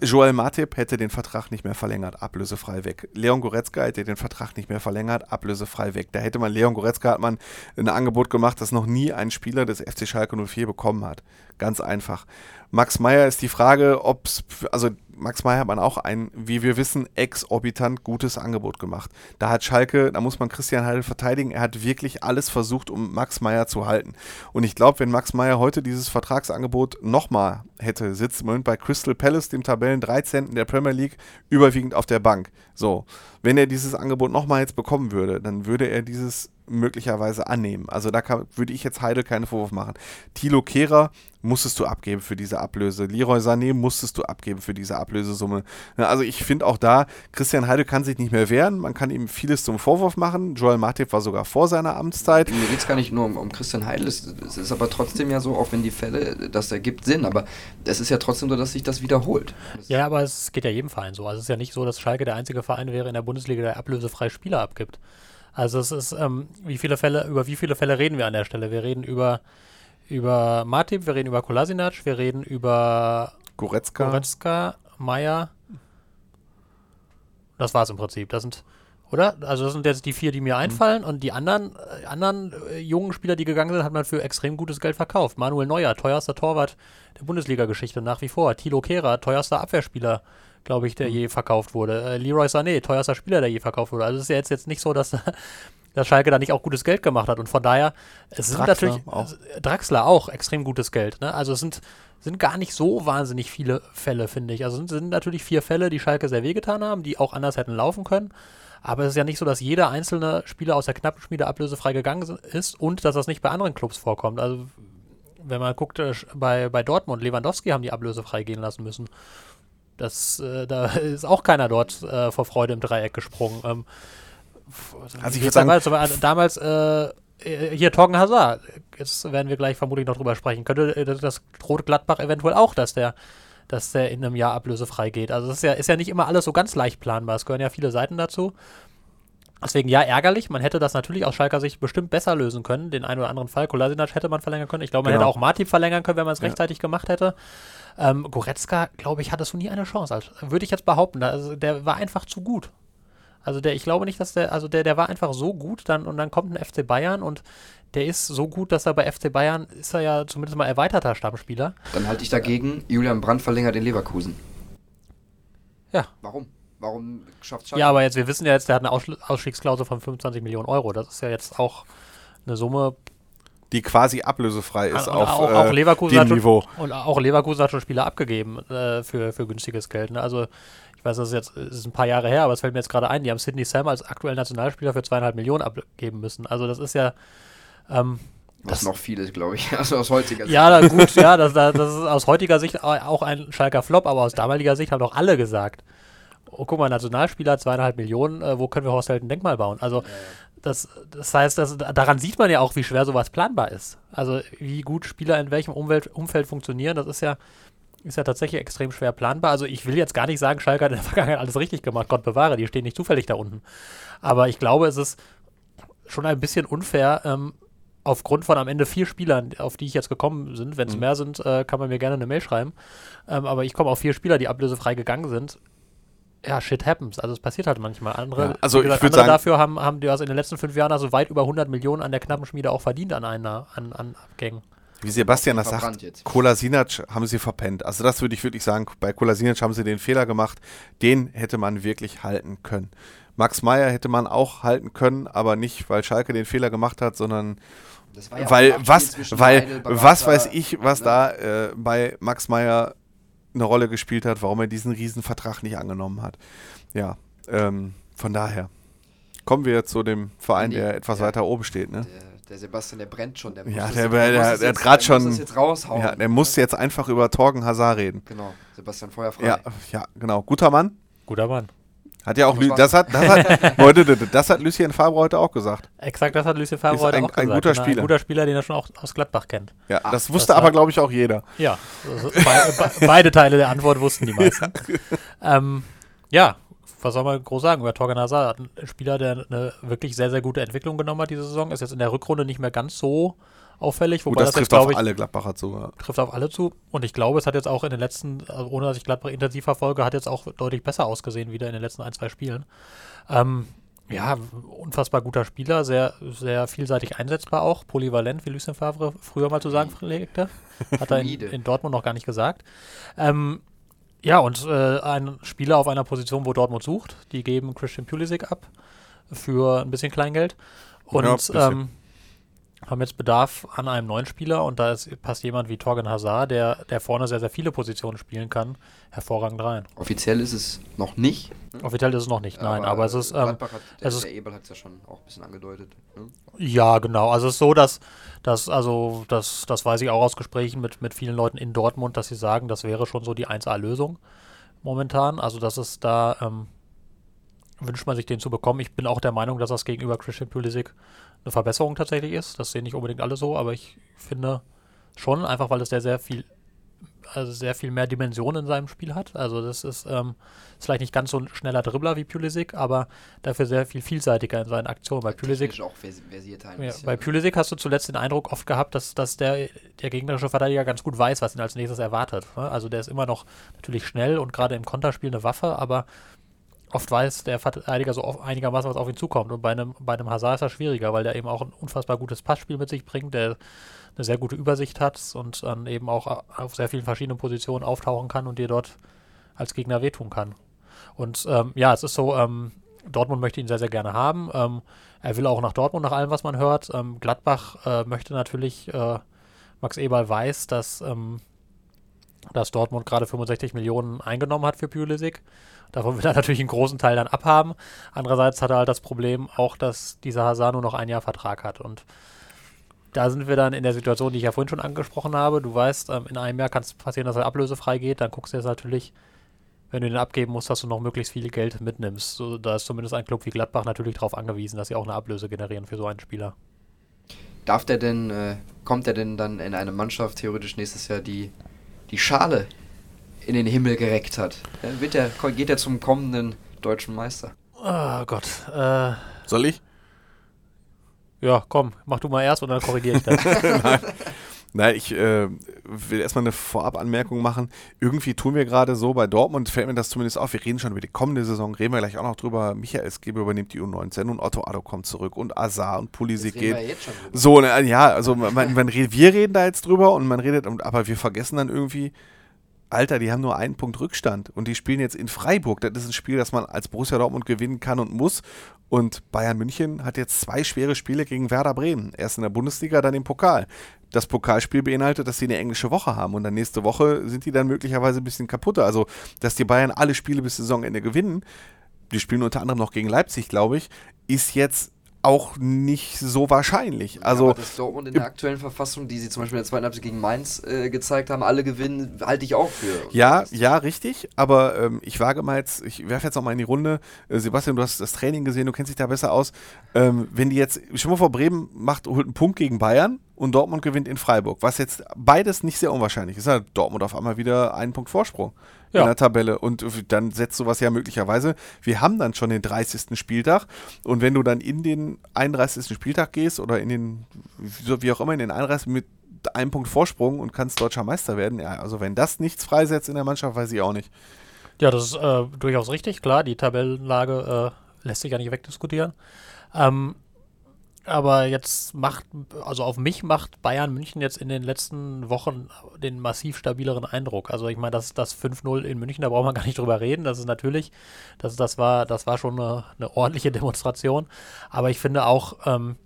Joel Matip hätte den Vertrag nicht mehr verlängert, ablösefrei weg. Leon Goretzka hätte den Vertrag nicht mehr verlängert, ablösefrei weg. Da hätte man, Leon Goretzka hat man ein Angebot gemacht, das noch nie ein Spieler des FC Schalke 04 bekommen hat. Ganz einfach. Max Meyer ist die Frage, ob es, also Max Meyer hat man auch ein, wie wir wissen, exorbitant gutes Angebot gemacht. Da hat Schalke, da muss man Christian Heidel verteidigen, er hat wirklich alles versucht, um Max Meyer zu halten. Und ich glaube, wenn Max Meyer heute dieses Vertragsangebot nochmal hätte, sitzt im Moment bei Crystal Palace, dem Tabellen 13. der Premier League, überwiegend auf der Bank. So, wenn er dieses Angebot nochmal jetzt bekommen würde, dann würde er dieses möglicherweise annehmen. Also da kann, würde ich jetzt Heidel keinen Vorwurf machen. Thilo Kehrer musstest du abgeben für diese Ablöse. Leroy Sané musstest du abgeben für diese Ablösesumme. Also ich finde auch da, Christian Heidel kann sich nicht mehr wehren. Man kann ihm vieles zum Vorwurf machen. Joel Matip war sogar vor seiner Amtszeit. Mir geht es gar nicht nur um, um Christian Heidel. Es, es, ist aber trotzdem ja so, auch wenn die Fälle, das ergibt Sinn. Aber es ist ja trotzdem so, dass sich das wiederholt. Ja, aber es geht ja jedem Verein so. Also es ist ja nicht so, dass Schalke der einzige Verein wäre in der Bundesliga, der ablösefrei Spieler abgibt. Also es ist, ähm, wie viele Fälle, über wie viele Fälle reden wir an der Stelle? Wir reden über, über Martip, wir reden über Kolasinac, wir reden über Goretzka, Goretzka Meier. Das war es im Prinzip. Das sind, oder? Also das sind jetzt die vier, die mir mhm. einfallen. Mhm. Und die anderen, äh, anderen äh, jungen Spieler, die gegangen sind, hat man für extrem gutes Geld verkauft. Manuel Neuer, teuerster Torwart der Bundesliga-Geschichte nach wie vor. Thilo Kehrer, teuerster Abwehrspieler glaube ich, der mhm. je verkauft wurde. Äh, Leroy Sané, teuerster Spieler, der je verkauft wurde. Also es ist ja jetzt, jetzt nicht so, dass, dass Schalke da nicht auch gutes Geld gemacht hat. Und von daher, es sind Draxler natürlich auch. Draxler auch extrem gutes Geld. Ne? Also es sind, sind gar nicht so wahnsinnig viele Fälle, finde ich. Also es sind, sind natürlich vier Fälle, die Schalke sehr wehgetan haben, die auch anders hätten laufen können. Aber es ist ja nicht so, dass jeder einzelne Spieler aus der Knappenschmiede ablösefrei gegangen ist und dass das nicht bei anderen Clubs vorkommt. Also wenn man guckt, äh, bei, bei Dortmund, Lewandowski haben die ablösefrei gehen lassen müssen. Das, äh, da ist auch keiner dort äh, vor Freude im Dreieck gesprungen. Ähm, f- Also ich wie würd sagen- damals, aber damals äh, äh, hier Torgen Hazard, jetzt werden wir gleich vermutlich noch drüber sprechen, könnte äh, das droht Gladbach eventuell auch, dass der, dass der in einem Jahr ablösefrei geht. Also es ist ja, ist ja nicht immer alles so ganz leicht planbar. Es gehören ja viele Seiten dazu. Deswegen ja, ärgerlich. Man hätte das natürlich aus Schalker Sicht bestimmt besser lösen können. Den einen oder anderen Fall. Kolasinac hätte man verlängern können. Ich glaube, man Genau. hätte auch Martin verlängern können, wenn man es Ja. rechtzeitig gemacht hätte. Ähm, Goretzka, glaube ich, hatte so nie eine Chance. Also, würde ich jetzt behaupten. Also, der war einfach zu gut. Also der, ich glaube nicht, dass der, also der, der war einfach so gut, dann und dann kommt ein FC Bayern und der ist so gut, dass er bei FC Bayern ist er ja zumindest mal erweiterter Stammspieler. Dann halte ich dagegen, Julian Brandt verlängert den Leverkusen. Ja. Warum? Warum schafft Schalke? Ja, aber jetzt, wir wissen ja jetzt, der hat eine Ausschl- Ausstiegsklausel von 25 Millionen Euro. Das ist ja jetzt auch eine Summe. Die quasi ablösefrei ist Und auf auch, äh, auch Leverkusen dem hat schon, Niveau. Und auch Leverkusen hat schon Spieler abgegeben äh, für, für günstiges Geld. Ne? Also ich weiß, das ist jetzt das ist ein paar Jahre her, aber es fällt mir jetzt gerade ein, die haben Sidney Sam als aktuellen Nationalspieler für zweieinhalb Millionen abgeben müssen. Also das ist ja ähm, Was das- noch viel ist, glaube ich. Also aus heutiger Sicht. Ja, gut, ja, das, das ist aus heutiger Sicht au- auch ein Schalker Flop, aber aus damaliger Sicht haben doch alle gesagt, oh, guck mal, Nationalspieler, zweieinhalb Millionen, äh, wo können wir Horst Held ein Denkmal bauen? Also das, das heißt, das, daran sieht man ja auch, wie schwer sowas planbar ist. Also wie gut Spieler in welchem Umwelt, Umfeld funktionieren, das ist ja, ist ja tatsächlich extrem schwer planbar. Also ich will jetzt gar nicht sagen, Schalke hat in der Vergangenheit alles richtig gemacht, Gott bewahre, die stehen nicht zufällig da unten. Aber ich glaube, es ist schon ein bisschen unfair, ähm, aufgrund von am Ende vier Spielern, auf die ich jetzt gekommen sind, wenn es Mhm. mehr sind, äh, kann man mir gerne eine Mail schreiben. Ähm, aber ich komme auf vier Spieler, die ablösefrei gegangen sind. Ja, shit happens. Also es passiert halt manchmal. Andere, Ja, also gesagt, ich andere sagen- dafür haben, haben die was in den letzten fünf Jahren also weit über 100 Millionen an der knappen Schmiede auch verdient an einer an, an Abgängen. Wie Sebastian das sagt, jetzt. Kolasinac haben sie verpennt. Also das würde ich wirklich sagen, bei Kolasinac haben sie den Fehler gemacht. Den hätte man wirklich halten können. Max Meyer hätte man auch halten können, aber nicht, weil Schalke den Fehler gemacht hat, sondern ja weil was, weil Heidel, was weiß ich, was ne? da äh, bei Max Meyer eine Rolle gespielt hat, warum er diesen Riesenvertrag nicht angenommen hat. Ja, ähm, von daher kommen wir zu dem Verein, Nee, der etwas ja. weiter oben steht. Ne? Der, der Sebastian, der brennt schon. Der Ja, muss der- der- muss der- der jetzt- hat grad der schon- Muss das jetzt raushauen. Ja, der muss jetzt einfach über Torgen Hazard reden. Genau, Sebastian Feuerfrei. Ja, ja, genau. Guter Mann. Guter Mann. Hat ja auch, Lü- das hat, das hat, Leute, das hat Lucien Favre heute auch gesagt. Exakt, das hat Lucien Favre Ist heute ein- auch ein gesagt. guter ne? Spieler. Ein guter Spieler, den er schon auch aus Gladbach kennt. Ja, Ach, das wusste das aber, glaube ich, auch jeder. Ja, also be be beide Teile der Antwort wussten die meisten. ähm, ja, was soll man groß sagen über Torgan Hazard? Ein Spieler, der eine wirklich sehr, sehr gute Entwicklung genommen hat diese Saison, ist jetzt in der Rückrunde nicht mehr ganz so auffällig, Gut, wobei das das, jetzt, trifft auf glaube ich, alle Gladbacher zu. Ja. trifft auf alle zu. Und ich glaube, es hat jetzt auch in den letzten, also ohne dass ich Gladbach intensiv verfolge, hat jetzt auch deutlich besser ausgesehen wieder in den letzten ein, zwei Spielen. Ähm, ja, unfassbar guter Spieler, sehr, sehr vielseitig einsetzbar auch, polyvalent, wie Lucien Favre früher mal zu sagen pflegte. Hat er in, in Dortmund noch gar nicht gesagt. Ähm, ja, und äh, ein Spieler auf einer Position, wo Dortmund sucht, die geben Christian Pulisic ab für ein bisschen Kleingeld. Und Ja, bisschen. ähm, haben jetzt Bedarf an einem neuen Spieler und da ist, passt jemand wie Torgen Hazard, der, der vorne sehr, sehr viele Positionen spielen kann, hervorragend rein. Offiziell ist es noch nicht. Offiziell ist es noch nicht, nein, aber, es ist, ähm, hat, der, es ist- der Ebel hat es ja schon auch ein bisschen angedeutet. Ne? ja, genau. Also es ist so, dass, dass also das, das weiß ich auch aus Gesprächen mit, mit vielen Leuten in Dortmund, dass sie sagen, das wäre schon so die 1A-Lösung momentan. Also das ist da, ähm, wünscht man sich den zu bekommen. Ich bin auch der Meinung, dass das gegenüber Christian Pulisic eine Verbesserung tatsächlich ist. Das sehen nicht unbedingt alle so, aber ich finde schon, einfach weil es sehr, sehr viel, also sehr viel mehr Dimensionen in seinem Spiel hat. Also das ist, ähm, ist vielleicht nicht ganz so ein schneller Dribbler wie Pulisic, aber dafür sehr viel vielseitiger in seinen Aktionen. Bei Pulisic auch vers versierter ein ja, bisschen. bei? Pulisic hast du zuletzt den Eindruck oft gehabt, dass, dass der, der gegnerische Verteidiger ganz gut weiß, was ihn als nächstes erwartet. ne? Also der ist immer noch natürlich schnell und gerade im Konterspiel eine Waffe, aber oft weiß der Verteidiger so auf, einigermaßen, was auf ihn zukommt. Und bei einem, bei einem Hazard ist das schwieriger, weil der eben auch ein unfassbar gutes Passspiel mit sich bringt, der eine sehr gute Übersicht hat und dann eben auch auf sehr vielen verschiedenen Positionen auftauchen kann und dir dort als Gegner wehtun kann. Und ähm, ja, es ist so, ähm, Dortmund möchte ihn sehr, sehr gerne haben. Ähm, er will auch nach Dortmund, nach allem, was man hört. Ähm, Gladbach äh, möchte natürlich, äh, Max Eberl weiß, dass, ähm, dass Dortmund gerade 65 Millionen eingenommen hat für Pulisic. Davon will er natürlich einen großen Teil dann abhaben. Andererseits hat er halt das Problem auch, dass dieser nur noch ein Jahr Vertrag hat. Und da sind wir dann in der Situation, die ich ja vorhin schon angesprochen habe. Du weißt, ähm, in einem Jahr kann es passieren, dass er ablösefrei geht. Dann guckst du jetzt natürlich, wenn du den abgeben musst, dass du noch möglichst viel Geld mitnimmst. Da ist zumindest ein Club wie Gladbach natürlich darauf angewiesen, dass sie auch eine Ablöse generieren für so einen Spieler. Darf der denn, äh, kommt der denn dann in eine Mannschaft theoretisch nächstes Jahr, die die Schale in den Himmel gereckt hat? Wird der, geht er zum kommenden deutschen Meister? Oh Gott. Äh, Soll ich? Ja, komm, mach du mal erst und dann korrigiere ich das. Nein. Nein, ich äh, will erstmal eine Vorabanmerkung machen. Irgendwie tun wir gerade so bei Dortmund, fällt mir das zumindest auf. Wir reden schon über die kommende Saison, reden wir gleich auch noch drüber. Michael Skebe übernimmt die U19 und Otto Addo kommt zurück und Azar und Pulisic geht. So, ne, ja, also man, man, wir reden da jetzt drüber und man redet, aber wir vergessen dann irgendwie, Alter, die haben nur einen Punkt Rückstand und die spielen jetzt in Freiburg. Das ist ein Spiel, das man als Borussia Dortmund gewinnen kann und muss. Und Bayern München hat jetzt zwei schwere Spiele gegen Werder Bremen. Erst in der Bundesliga, dann im Pokal. Das Pokalspiel beinhaltet, dass sie eine englische Woche haben und dann nächste Woche sind die dann möglicherweise ein bisschen kaputter. Also, dass die Bayern alle Spiele bis Saisonende gewinnen, die spielen unter anderem noch gegen Leipzig, glaube ich, ist jetzt auch nicht so wahrscheinlich. Also, ja, dass Dortmund in der aktuellen Verfassung, die sie zum Beispiel in der zweiten Halbzeit gegen Mainz äh, gezeigt haben, alle gewinnen, halte ich auch für. Ja, ja, richtig. Aber ähm, ich wage mal jetzt, ich werfe jetzt noch mal in die Runde. Äh, Sebastian, du hast das Training gesehen, du kennst dich da besser aus. Ähm, wenn die jetzt, schon mal vor Bremen macht, holt einen Punkt gegen Bayern und Dortmund gewinnt in Freiburg, was jetzt beides nicht sehr unwahrscheinlich ist, hat Dortmund auf einmal wieder einen Punkt Vorsprung ja. in der Tabelle. Und dann setzt sowas ja möglicherweise. Wir haben dann schon den 30. Spieltag. Und wenn du dann in den 31. Spieltag gehst oder in den, wie auch immer, in den 31. mit einem Punkt Vorsprung und kannst deutscher Meister werden, ja, also wenn das nichts freisetzt in der Mannschaft, weiß ich auch nicht. Ja, das ist äh, durchaus richtig, klar. Die Tabellenlage äh, lässt sich ja nicht wegdiskutieren. Ähm, aber jetzt macht, also auf mich macht Bayern München jetzt in den letzten Wochen den massiv stabileren Eindruck. Also ich meine, das, das 5-0 in München, da braucht man gar nicht drüber reden. Das ist natürlich, das, das, war, das war schon eine, eine ordentliche Demonstration. Aber ich finde auch, ähm,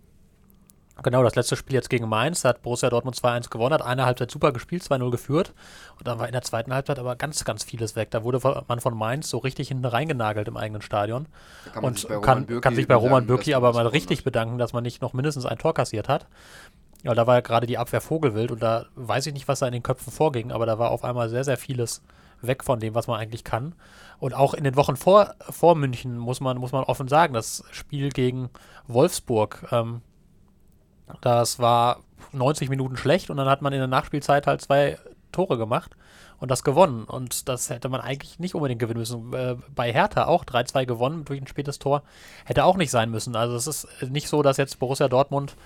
Genau, das letzte Spiel jetzt gegen Mainz, da hat Borussia Dortmund 2-1 gewonnen, hat eine Halbzeit super gespielt, 2-0 geführt. Und dann war in der zweiten Halbzeit aber ganz, ganz vieles weg. Da wurde man von Mainz so richtig hinten reingenagelt im eigenen Stadion. Kann und kann, kann, sich bei Roman Bürki aber mal richtig bedanken, dass man nicht noch mindestens ein Tor kassiert hat. Ja, da war ja gerade die Abwehr Vogelwild und da weiß ich nicht, was da in den Köpfen vorging, aber da war auf einmal sehr, sehr vieles weg von dem, was man eigentlich kann. Und auch in den Wochen vor, vor München muss man, muss man offen sagen, das Spiel gegen Wolfsburg, ähm, das war 90 Minuten schlecht und dann hat man in der Nachspielzeit halt zwei Tore gemacht und das gewonnen. Und das hätte man eigentlich nicht unbedingt gewinnen müssen. Äh, bei Hertha auch 3-2 gewonnen durch ein spätes Tor. Hätte auch nicht sein müssen. Also es ist nicht so, dass jetzt Borussia Dortmund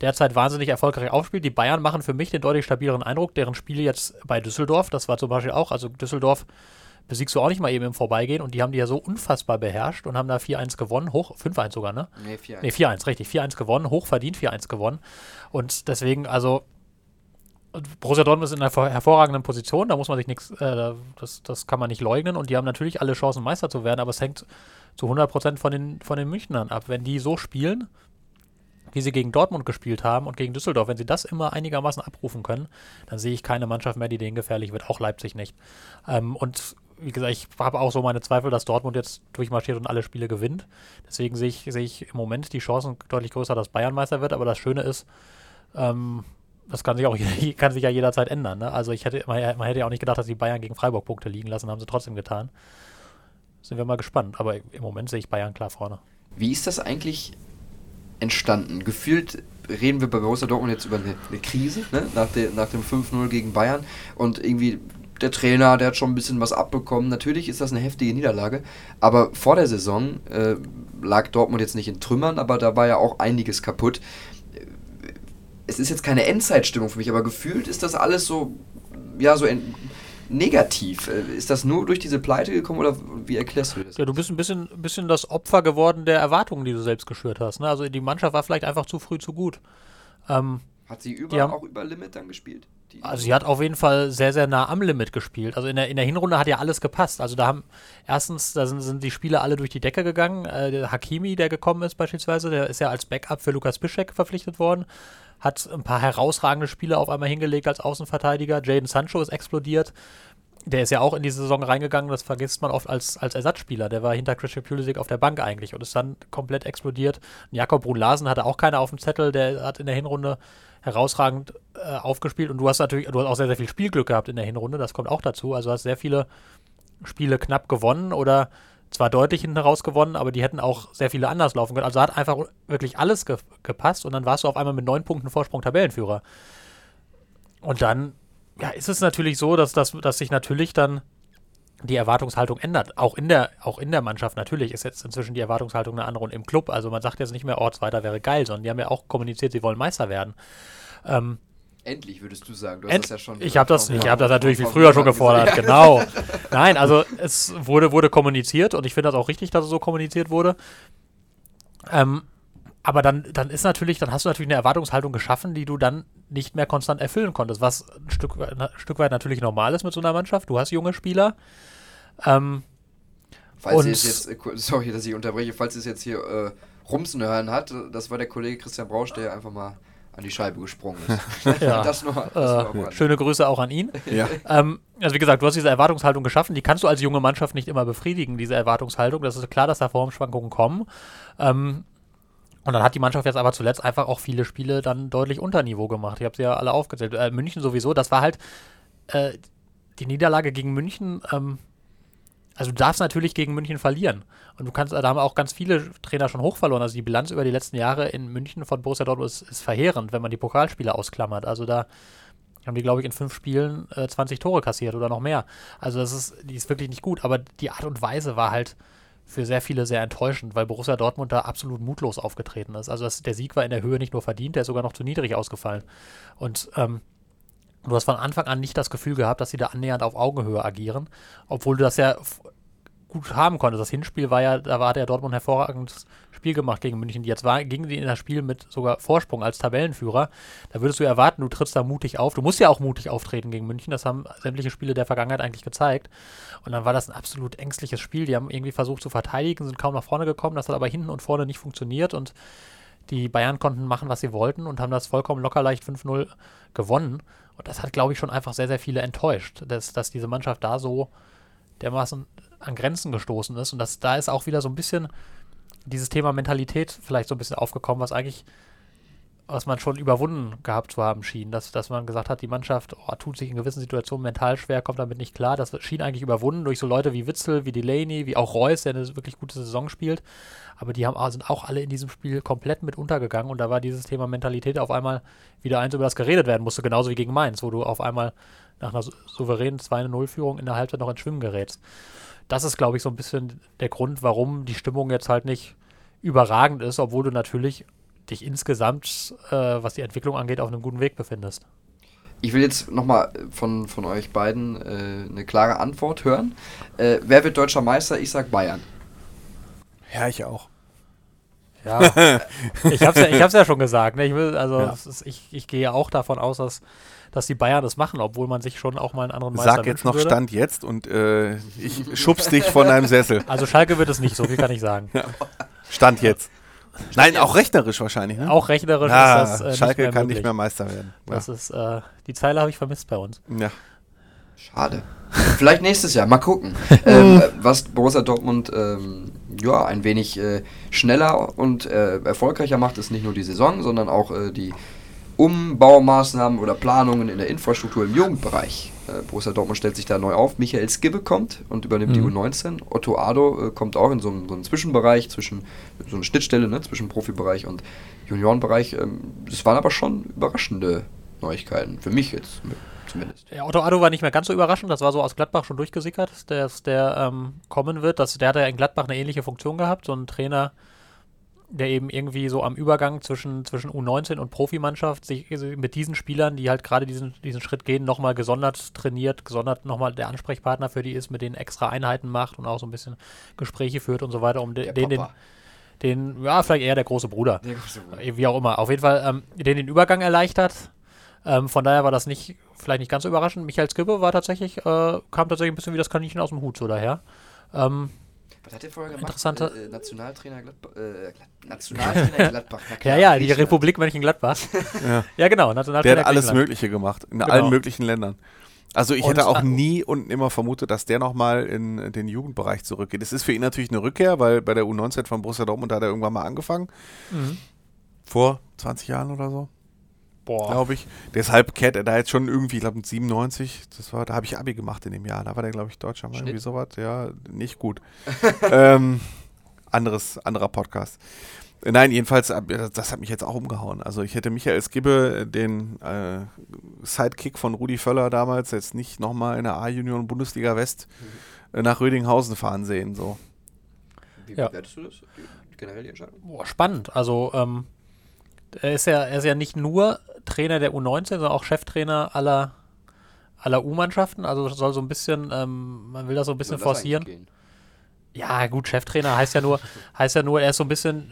derzeit wahnsinnig erfolgreich aufspielt. Die Bayern machen für mich den deutlich stabileren Eindruck. Deren Spiele jetzt bei Düsseldorf, das war zum Beispiel auch, also Düsseldorf besiegst du auch nicht mal eben im Vorbeigehen und die haben die ja so unfassbar beherrscht und haben da 4-1 gewonnen, hoch, 5-1 sogar, ne? Nee, 4-1. Nee, 4-1, richtig, 4-1 gewonnen, hoch verdient 4-1 gewonnen und deswegen, also Borussia Dortmund ist in einer hervorragenden Position, da muss man sich nichts, äh, das, das kann man nicht leugnen und die haben natürlich alle Chancen, Meister zu werden, aber es hängt zu 100% von den, von den Münchnern ab. Wenn die so spielen, wie sie gegen Dortmund gespielt haben und gegen Düsseldorf, wenn sie das immer einigermaßen abrufen können, dann sehe ich keine Mannschaft mehr, die denen gefährlich wird, auch Leipzig nicht. Ähm, und wie gesagt, ich habe auch so meine Zweifel, dass Dortmund jetzt durchmarschiert und alle Spiele gewinnt. Deswegen sehe ich, sehe ich im Moment die Chancen deutlich größer, dass Bayern Meister wird. Aber das Schöne ist, ähm, das kann sich auch kann sich ja jederzeit ändern. Ne? Also ich hätte, man, man, hätte ja auch nicht gedacht, dass die Bayern gegen Freiburg Punkte liegen lassen, haben sie trotzdem getan. Sind wir mal gespannt. Aber im Moment sehe ich Bayern klar vorne. Wie ist das eigentlich entstanden? Gefühlt reden wir bei Borussia Dortmund jetzt über eine, eine Krise, ne? nach, de, nach dem 5-0 gegen Bayern. Und irgendwie der Trainer, der hat schon ein bisschen was abbekommen. Natürlich ist das eine heftige Niederlage, aber vor der Saison äh, lag Dortmund jetzt nicht in Trümmern, aber da war ja auch einiges kaputt. Es ist jetzt keine Endzeitstimmung für mich, aber gefühlt ist das alles so, ja, so negativ. Äh, ist das nur durch diese Pleite gekommen oder wie erklärst du das? Ja, du bist ein bisschen, bisschen das Opfer geworden der Erwartungen, die du selbst geschürt hast. Ne? Also die Mannschaft war vielleicht einfach zu früh zu gut. Ähm, Hat sie über, haben- auch über Limit dann gespielt? Also sie hat auf jeden Fall sehr, sehr nah am Limit gespielt. Also in der, in der Hinrunde hat ja alles gepasst. Also da haben erstens, da sind, sind die Spieler alle durch die Decke gegangen. Äh, der Hakimi, der gekommen ist beispielsweise, der ist ja als Backup für Lukas Bischek verpflichtet worden. Hat ein paar herausragende Spiele auf einmal hingelegt als Außenverteidiger. Jaden Sancho ist explodiert. Der ist ja auch in die Saison reingegangen, das vergisst man oft als, als Ersatzspieler. Der war hinter Christian Pulisic auf der Bank eigentlich und ist dann komplett explodiert. Jakob Brun-Larsen hatte auch keiner auf dem Zettel, der hat in der Hinrunde herausragend äh, aufgespielt und du hast natürlich, du hast auch sehr, sehr viel Spielglück gehabt in der Hinrunde, das kommt auch dazu. Also hast sehr viele Spiele knapp gewonnen oder zwar deutlich hinten raus gewonnen, aber die hätten auch sehr viele anders laufen können. Also hat einfach wirklich alles ge gepasst und dann warst du auf einmal mit neun Punkten Vorsprung Tabellenführer. Und dann ja, ist es natürlich so, dass, dass, dass sich natürlich dann die Erwartungshaltung ändert. Auch in, der, auch in der Mannschaft natürlich ist jetzt inzwischen die Erwartungshaltung eine andere und im Club. Also man sagt jetzt nicht mehr, Ortsweiter wäre geil, sondern die haben ja auch kommuniziert, sie wollen Meister werden. Ähm, Endlich, würdest du sagen. Du End- das ja schon. ich habe das, ich hab das natürlich viel vor- früher schon gefordert, Ja. genau. Nein, also es wurde, wurde kommuniziert und ich finde das auch richtig, dass es so kommuniziert wurde. Ähm, aber dann, dann ist natürlich, dann hast du natürlich eine Erwartungshaltung geschaffen, die du dann nicht mehr konstant erfüllen konntest, was ein Stück, weit- ein Stück weit natürlich normal ist mit so einer Mannschaft. Du hast junge Spieler. Ähm, Falls Und- ihr es jetzt, äh, sorry, dass ich unterbreche, falls ihr es jetzt hier äh, rumsen hören hat, äh, das war der Kollege Christian Brausch, der einfach mal an die Scheibe gesprungen ist. Ja. das nur, das äh, schöne Grüße auch an ihn. Ja. Ähm, also wie gesagt, du hast diese Erwartungshaltung geschaffen, die kannst du als junge Mannschaft nicht immer befriedigen, diese Erwartungshaltung. Das ist klar, dass da Formschwankungen kommen. Ähm, und dann hat die Mannschaft jetzt aber zuletzt einfach auch viele Spiele dann deutlich unter Niveau gemacht. Ich habe sie ja alle aufgezählt. Äh, München sowieso, das war halt äh, die Niederlage gegen München. Ähm, also du darfst natürlich gegen München verlieren. Und du kannst, da haben auch ganz viele Trainer schon hoch verloren. Also die Bilanz über die letzten Jahre in München von Borussia Dortmund ist, ist verheerend, wenn man die Pokalspiele ausklammert. Also da haben die, glaube ich, in fünf Spielen äh, 20 Tore kassiert oder noch mehr. Also das ist, die ist wirklich nicht gut. Aber die Art und Weise war halt für sehr viele sehr enttäuschend, weil Borussia Dortmund da absolut mutlos aufgetreten ist. Also das, der Sieg war in der Höhe nicht nur verdient, der ist sogar noch zu niedrig ausgefallen. Und ähm, du hast von Anfang an nicht das Gefühl gehabt, dass sie da annähernd auf Augenhöhe agieren, obwohl du das ja gut haben konntest. Das Hinspiel war ja, da war der Dortmund ein hervorragendes Spiel gemacht gegen München. Jetzt war, gingen die in das Spiel mit sogar Vorsprung als Tabellenführer. Da würdest du erwarten, du trittst da mutig auf. Du musst ja auch mutig auftreten gegen München. Das haben sämtliche Spiele der Vergangenheit eigentlich gezeigt. Und dann war das ein absolut ängstliches Spiel. Die haben irgendwie versucht zu verteidigen, sind kaum nach vorne gekommen. Das hat aber hinten und vorne nicht funktioniert. Und die Bayern konnten machen, was sie wollten und haben das vollkommen locker leicht 5-0 gewonnen. Und das hat, glaube ich, schon einfach sehr, sehr viele enttäuscht, dass, dass diese Mannschaft da so dermaßen an Grenzen gestoßen ist. Und das, da ist auch wieder so ein bisschen dieses Thema Mentalität vielleicht so ein bisschen aufgekommen, was eigentlich, was man schon überwunden gehabt zu haben schien. Dass, dass man gesagt hat, die Mannschaft oh, tut sich in gewissen Situationen mental schwer, kommt damit nicht klar. Das schien eigentlich überwunden durch so Leute wie Witzel, wie Delaney, wie auch Reus, der eine wirklich gute Saison spielt. Aber die haben, sind auch alle in diesem Spiel komplett mit untergegangen und da war dieses Thema Mentalität auf einmal wieder eins, über das geredet werden musste, genauso wie gegen Mainz, wo du auf einmal nach einer sou- souveränen 2-0-Führung in der Halbzeit noch ins Schwimmen gerätst. Das ist, glaube ich, so ein bisschen der Grund, warum die Stimmung jetzt halt nicht überragend ist, obwohl du natürlich dich insgesamt, äh, was die Entwicklung angeht, auf einem guten Weg befindest. Ich will jetzt nochmal von, von euch beiden äh, eine klare Antwort hören. Äh, wer wird deutscher Meister? Ich sag Bayern. Ja, ich auch. Ja, ich habe es ja, ich hab's ja schon gesagt. Ne? Ich, will, also, Ja. ist, ich, ich gehe auch davon aus, dass, dass die Bayern das machen, obwohl man sich schon auch mal einen anderen Meister Sag jetzt noch würde. Stand jetzt und äh, ich schubst dich von deinem Sessel. Also Schalke wird es nicht, so viel kann ich sagen. Stand jetzt. Nein, auch rechnerisch wahrscheinlich. Ne? Auch rechnerisch Ah, ist das äh, Schalke nicht mehr kann möglich. nicht mehr Meister werden. Das ist, äh, die Zeile habe ich vermisst bei uns. Ja. Schade. Vielleicht nächstes Jahr, mal gucken. ähm, was Borussia Dortmund ähm, ja, ein wenig äh, schneller und äh, erfolgreicher macht, ist nicht nur die Saison, sondern auch äh, die Umbaumaßnahmen oder Planungen in der Infrastruktur im Jugendbereich. Äh, Borussia Dortmund stellt sich da neu auf. Michael Skibbe kommt und übernimmt die Mhm. U19. Otto Ado äh, kommt auch in so einen, so einen Zwischenbereich, zwischen so eine Schnittstelle ne, zwischen Profibereich und Juniorenbereich. Ähm, das waren aber schon überraschende Neuigkeiten, für mich jetzt zumindest. Ja, Otto Addo war nicht mehr ganz so überraschend, das war so aus Gladbach schon durchgesickert, dass der ähm, kommen wird. Das, der hat ja in Gladbach eine ähnliche Funktion gehabt, so ein Trainer, der eben irgendwie so am Übergang zwischen, zwischen U19 und Profimannschaft sich mit diesen Spielern, die halt gerade diesen, diesen Schritt gehen, nochmal gesondert trainiert, gesondert nochmal der Ansprechpartner für die ist, mit denen extra Einheiten macht und auch so ein bisschen Gespräche führt und so weiter, um de, den, den, den, ja, vielleicht eher der große Bruder. Der große Bruder. Wie auch immer. Auf jeden Fall, ähm, den den Übergang erleichtert. Ähm, von daher war das nicht, vielleicht nicht ganz so überraschend. Michael Skibbe war tatsächlich, äh, kam tatsächlich ein bisschen wie das Kaninchen aus dem Hut so daher. Ähm, Was hat der vorher gemacht? Interessante- Äh, Nationaltrainer Gladbach. Äh, Glad Nationaltrainer Gladbach. Na ja, klar, ja, die. Republik Mönchengladbach. Ja. ja, genau. Der Nationaltrainer hat alles. Mögliche gemacht, in Genau. allen möglichen Ländern. Also ich Und, hätte auch äh, nie und immer vermutet, dass der nochmal in den Jugendbereich zurückgeht. Es ist für ihn natürlich eine Rückkehr, weil bei der U19 von Borussia Dortmund hat er irgendwann mal angefangen. Mhm. Vor 20 Jahren oder so, Boah. glaube ich. Deshalb kehrt er da jetzt schon irgendwie, ich glaube mit 97, das war, da habe ich Abi gemacht in dem Jahr. Da war der, glaube ich, Deutscher, mal irgendwie sowas. Ja, nicht gut. ähm, anderes, anderer Podcast. Nein, jedenfalls, äh, das hat mich jetzt auch umgehauen. Also ich hätte Michael Skibbe, äh, den äh, Sidekick von Rudi Völler damals, jetzt nicht nochmal in der A-Union Bundesliga West äh, nach Rödinghausen fahren sehen. So. Wie Ja. bewertest du das? Die, generell die Entscheidung? Boah, spannend. Also, ähm, er ist ja, er ist ja nicht nur Trainer der U19, sondern auch Cheftrainer aller, aller U-Mannschaften. Also soll so ein bisschen, ähm, man will das so ein bisschen Soll das forcieren. Ja, gut, Cheftrainer heißt ja nur, heißt ja nur, er ist so ein bisschen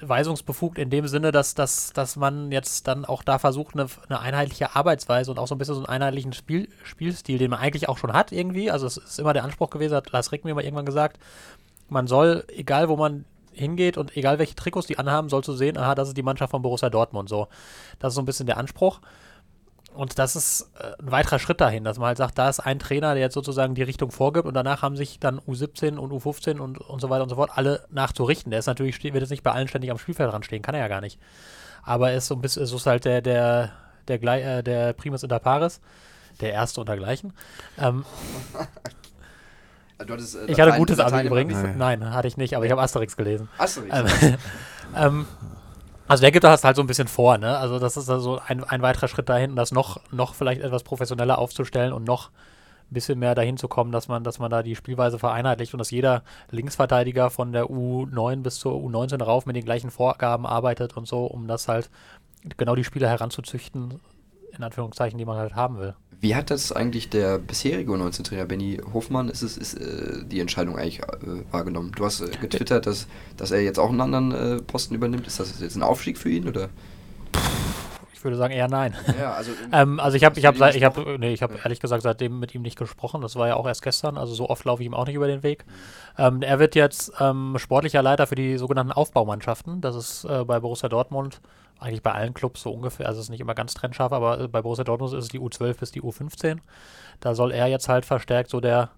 äh, weisungsbefugt in dem Sinne, dass, dass, dass man jetzt dann auch da versucht, eine, eine einheitliche Arbeitsweise und auch so ein bisschen so einen einheitlichen Spiel, Spielstil, den man eigentlich auch schon hat irgendwie. Also es ist immer der Anspruch gewesen, hat Lars Rick mir mal irgendwann gesagt, man soll, egal wo man hingeht und egal welche Trikots die anhaben, sollst du sehen, aha, das ist die Mannschaft von Borussia Dortmund. So, das ist so ein bisschen der Anspruch. Und das ist äh, ein weiterer Schritt dahin, dass man halt sagt, da ist ein Trainer, der jetzt sozusagen die Richtung vorgibt und danach haben sich dann U17 und U15 und, und so weiter und so fort alle nachzurichten. Der ist natürlich, wird jetzt nicht bei allen ständig am Spielfeld dran stehen, kann er ja gar nicht. Aber er ist so ein bisschen, es ist halt der, der, der, äh, der Primus inter pares, der Erste untergleichen. Ähm, hattest, äh, ich hatte gutes Abi übrigens. Abi. Nein, hatte ich nicht, aber ich habe Asterix gelesen. Asterix. Ähm, ähm, also der gibt das halt so ein bisschen vor, ne? Also das ist also ein, ein weiterer Schritt dahin, das noch, noch vielleicht etwas professioneller aufzustellen und noch ein bisschen mehr dahin zu kommen, dass man, dass man da die Spielweise vereinheitlicht und dass jeder Linksverteidiger von der U9 bis zur U19 rauf mit den gleichen Vorgaben arbeitet und so, um das halt genau die Spieler heranzuzüchten, in Anführungszeichen, die man halt haben will. Wie hat das eigentlich der bisherige U19-Trainer Benny Hofmann ist es, ist, äh, die Entscheidung eigentlich äh, wahrgenommen? Du hast äh, getwittert, dass, dass er jetzt auch einen anderen äh, Posten übernimmt. Ist das jetzt ein Aufstieg für ihn? Oder? Ich würde sagen eher nein. Ja, also, Ähm, also ich habe, ich habe, ich habe, nee, ich habe ehrlich gesagt seitdem mit ihm nicht gesprochen. Das war ja auch erst gestern. Also so oft laufe ich ihm auch nicht über den Weg. Ähm, er wird jetzt ähm, sportlicher Leiter für die sogenannten Aufbaumannschaften. Das ist äh, bei Borussia Dortmund eigentlich bei allen Clubs so ungefähr. Also es ist nicht immer ganz trennscharf, aber äh, bei Borussia Dortmund ist es die U12 bis die U15. Da soll er jetzt halt verstärkt so der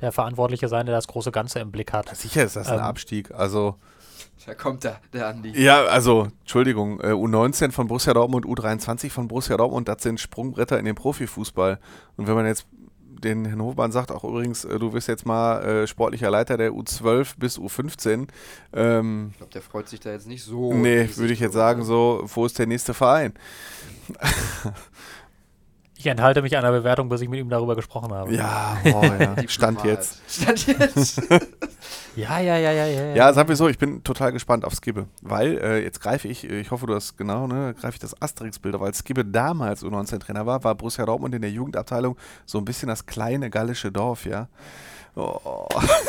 der Verantwortliche sein, der das große Ganze im Blick hat. Sicher ist das ein Ähm, Abstieg. Also, da kommt er, der Andi. ja, also, Entschuldigung, äh, U19 von Borussia Dortmund, U23 von Borussia Dortmund, das sind Sprungbretter in den Profifußball. Und wenn man jetzt den Herrn Hofmann sagt, auch übrigens, äh, du wirst jetzt mal äh, sportlicher Leiter der U12 bis U15, ähm, Ich glaube, der freut sich da jetzt nicht so. nee, würde ich jetzt sagen, ne? so, wo ist der nächste Verein? Ich enthalte mich einer Bewertung, bis ich mit ihm darüber gesprochen habe. Ja, boah, ja. Stand jetzt. Stand jetzt. ja, ja, ja, ja. Ja, Ja, sag mir so, ich bin total gespannt auf Skibbe, weil äh, jetzt greife ich, äh, ich hoffe, du hast genau, ne, greife ich das Asterix-Bild, weil Skibbe damals U19-Trainer war, war Borussia Dortmund in der Jugendabteilung so ein bisschen das kleine gallische Dorf, ja. Oh.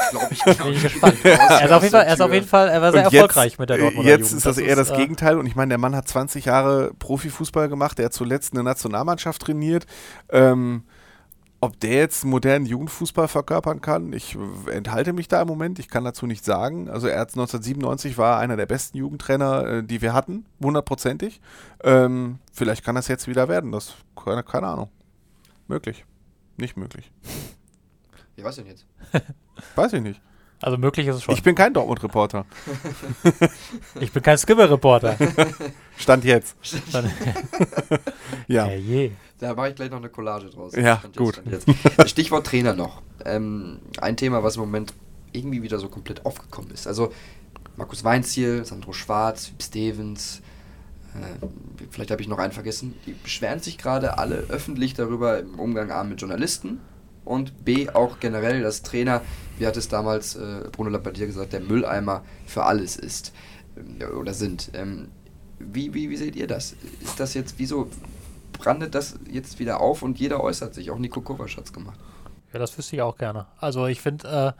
Glaube ich. Bin ich gespannt. er ist auf jeden Fall, er ist auf jeden Fall, er war sehr Und erfolgreich mit der Dortmunder Jetzt Jugend. ist das, eher das äh, Gegenteil und ich meine, der Mann hat 20 Jahre Profifußball gemacht, der hat zuletzt eine Nationalmannschaft trainiert. Ähm, ob der jetzt modernen Jugendfußball verkörpern kann, ich enthalte mich da im Moment, ich kann dazu nicht sagen. Also er hat 1997 war einer der besten Jugendtrainer, äh, die wir hatten, hundertprozentig. Ähm, vielleicht kann das jetzt wieder werden, das keine, keine Ahnung. Möglich. Nicht möglich. Wie war's denn jetzt? Weiß ich nicht. Also möglich ist es schon. Ich bin kein Dortmund-Reporter. Ich bin kein Skibbe-Reporter. Stand jetzt. Dann- Ja. Hey, je. Da mache ich gleich noch eine Collage draus. Ja, Stand gut. Stand jetzt. Stichwort Trainer noch. Ähm, ein Thema, was im Moment irgendwie wieder so komplett aufgekommen ist. Also Markus Weinziel, Sandro Schwarz, Stevens, äh, vielleicht habe ich noch einen vergessen. Die beschweren sich gerade alle öffentlich darüber im Umgang mit Journalisten und B auch generell, dass Trainer, wie hat es damals äh, Bruno Labbadia gesagt, der Mülleimer für alles ist ähm, oder sind. Ähm, wie, wie, wie seht ihr das? Ist das jetzt, wieso brandet das jetzt wieder auf und jeder äußert sich? Auch Nico Kovac hat es gemacht. Ja, das wüsste ich auch gerne. Also ich finde,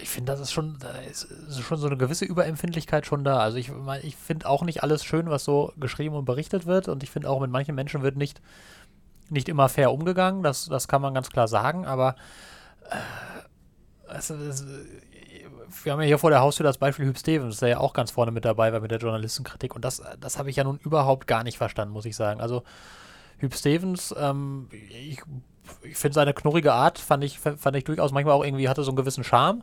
ich finde, das ist schon, da ist, ist schon so eine gewisse Überempfindlichkeit schon da. Also ich, mein, ich finde auch nicht alles schön, was so geschrieben und berichtet wird. Und ich finde auch, mit manchen Menschen wird nicht, nicht immer fair umgegangen. Das, das kann man ganz klar sagen. Aber äh, also, es, wir haben ja hier vor der Haustür das Beispiel Hüb Stevens, der ja auch ganz vorne mit dabei war mit der Journalistenkritik. Und das, das habe ich ja nun überhaupt gar nicht verstanden, muss ich sagen. Also Hüb Stevens, ähm, ich ich finde seine knurrige Art, fand ich, fand ich durchaus manchmal auch irgendwie, hatte so einen gewissen Charme.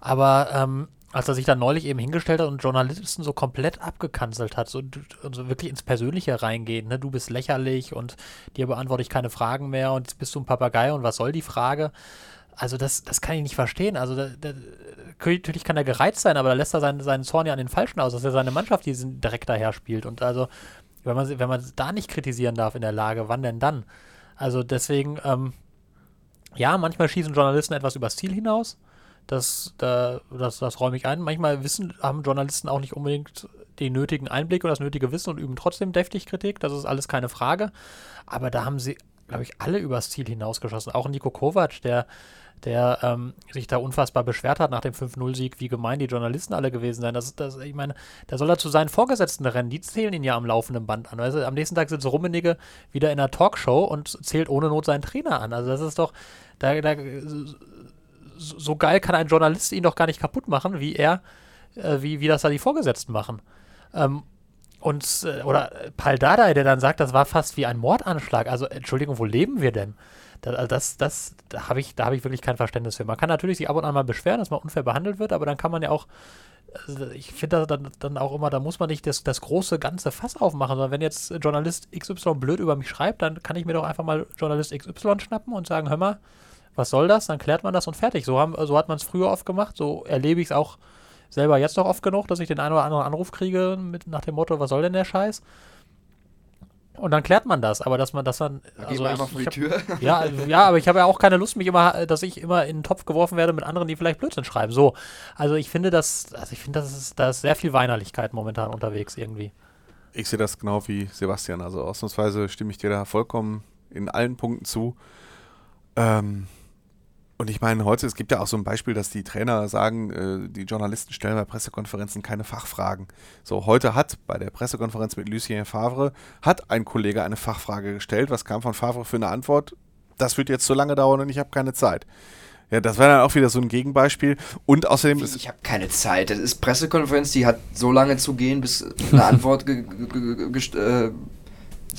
Aber ähm, als er sich dann neulich eben hingestellt hat und Journalisten so komplett abgekanzelt hat, so, so wirklich ins Persönliche reingehen, ne? du bist lächerlich und dir beantworte ich keine Fragen mehr und jetzt bist du ein Papagei und was soll die Frage? Also das, das kann ich nicht verstehen. Also da, da, natürlich kann er gereizt sein, aber da lässt er seinen, seinen Zorn ja an den Falschen aus, dass er seine Mannschaft diesen direkt daher spielt. Und also, wenn man, wenn man da nicht kritisieren darf in der Lage, wann denn dann? Also deswegen, ähm, ja, manchmal schießen Journalisten etwas übers Ziel hinaus. Das, da, das, das räume ich ein. Manchmal wissen, haben Journalisten auch nicht unbedingt den nötigen Einblick oder das nötige Wissen und üben trotzdem deftig Kritik. Das ist alles keine Frage. Aber da haben sie, glaube ich, alle übers Ziel hinausgeschossen. Auch Nico Kovac, der der ähm, sich da unfassbar beschwert hat nach dem 5-0-Sieg, wie gemein die Journalisten alle gewesen seien. Das, das, ich meine, da soll er zu seinen Vorgesetzten rennen, die zählen ihn ja am laufenden Band an. Also am nächsten Tag sitzt Rummenigge wieder in einer Talkshow und zählt ohne Not seinen Trainer an. Also das ist doch, da, da, so geil kann ein Journalist ihn doch gar nicht kaputt machen, wie er, äh, wie, wie das da die Vorgesetzten machen. Ähm, und, äh, oder Paul Dardai, der dann sagt, das war fast wie ein Mordanschlag. Also, Entschuldigung, wo leben wir denn? Also das, das, da habe ich, da ich wirklich kein Verständnis für. Man kann natürlich sich ab und an mal beschweren, dass man unfair behandelt wird, aber dann kann man ja auch, also ich finde dann, dann auch immer, da muss man nicht das, das große ganze Fass aufmachen, sondern wenn jetzt Journalist XY blöd über mich schreibt, dann kann ich mir doch einfach mal Journalist XY schnappen und sagen, hör mal, was soll das? Dann klärt man das und fertig. So, haben, so hat man es früher oft gemacht, so erlebe ich es auch selber jetzt noch oft genug, dass ich den einen oder anderen Anruf kriege mit nach dem Motto, was soll denn der Scheiß? Und dann klärt man das, aber dass man das dann. Da also einfach vor die Tür. Hab, ja, ja, aber ich habe ja auch keine Lust, mich immer, dass ich immer in den Topf geworfen werde mit anderen, die vielleicht Blödsinn schreiben. So. Also ich finde das, also ich finde, das ist, da ist sehr viel Weinerlichkeit momentan unterwegs irgendwie. Ich sehe das genau wie Sebastian. Also ausnahmsweise stimme ich dir da vollkommen in allen Punkten zu. Ähm, und ich meine, heute, es gibt ja auch so ein Beispiel, dass die Trainer sagen, äh, die Journalisten stellen bei Pressekonferenzen keine Fachfragen. So, heute hat bei der Pressekonferenz mit Lucien Favre, hat ein Kollege eine Fachfrage gestellt. Was kam von Favre für eine Antwort? Das wird jetzt zu lange dauern und ich habe keine Zeit. Ja, das wäre dann auch wieder so ein Gegenbeispiel. Und außerdem ist. Ich habe keine Zeit. Das ist Pressekonferenz, die hat so lange zu gehen, bis eine Antwort. äh, jetzt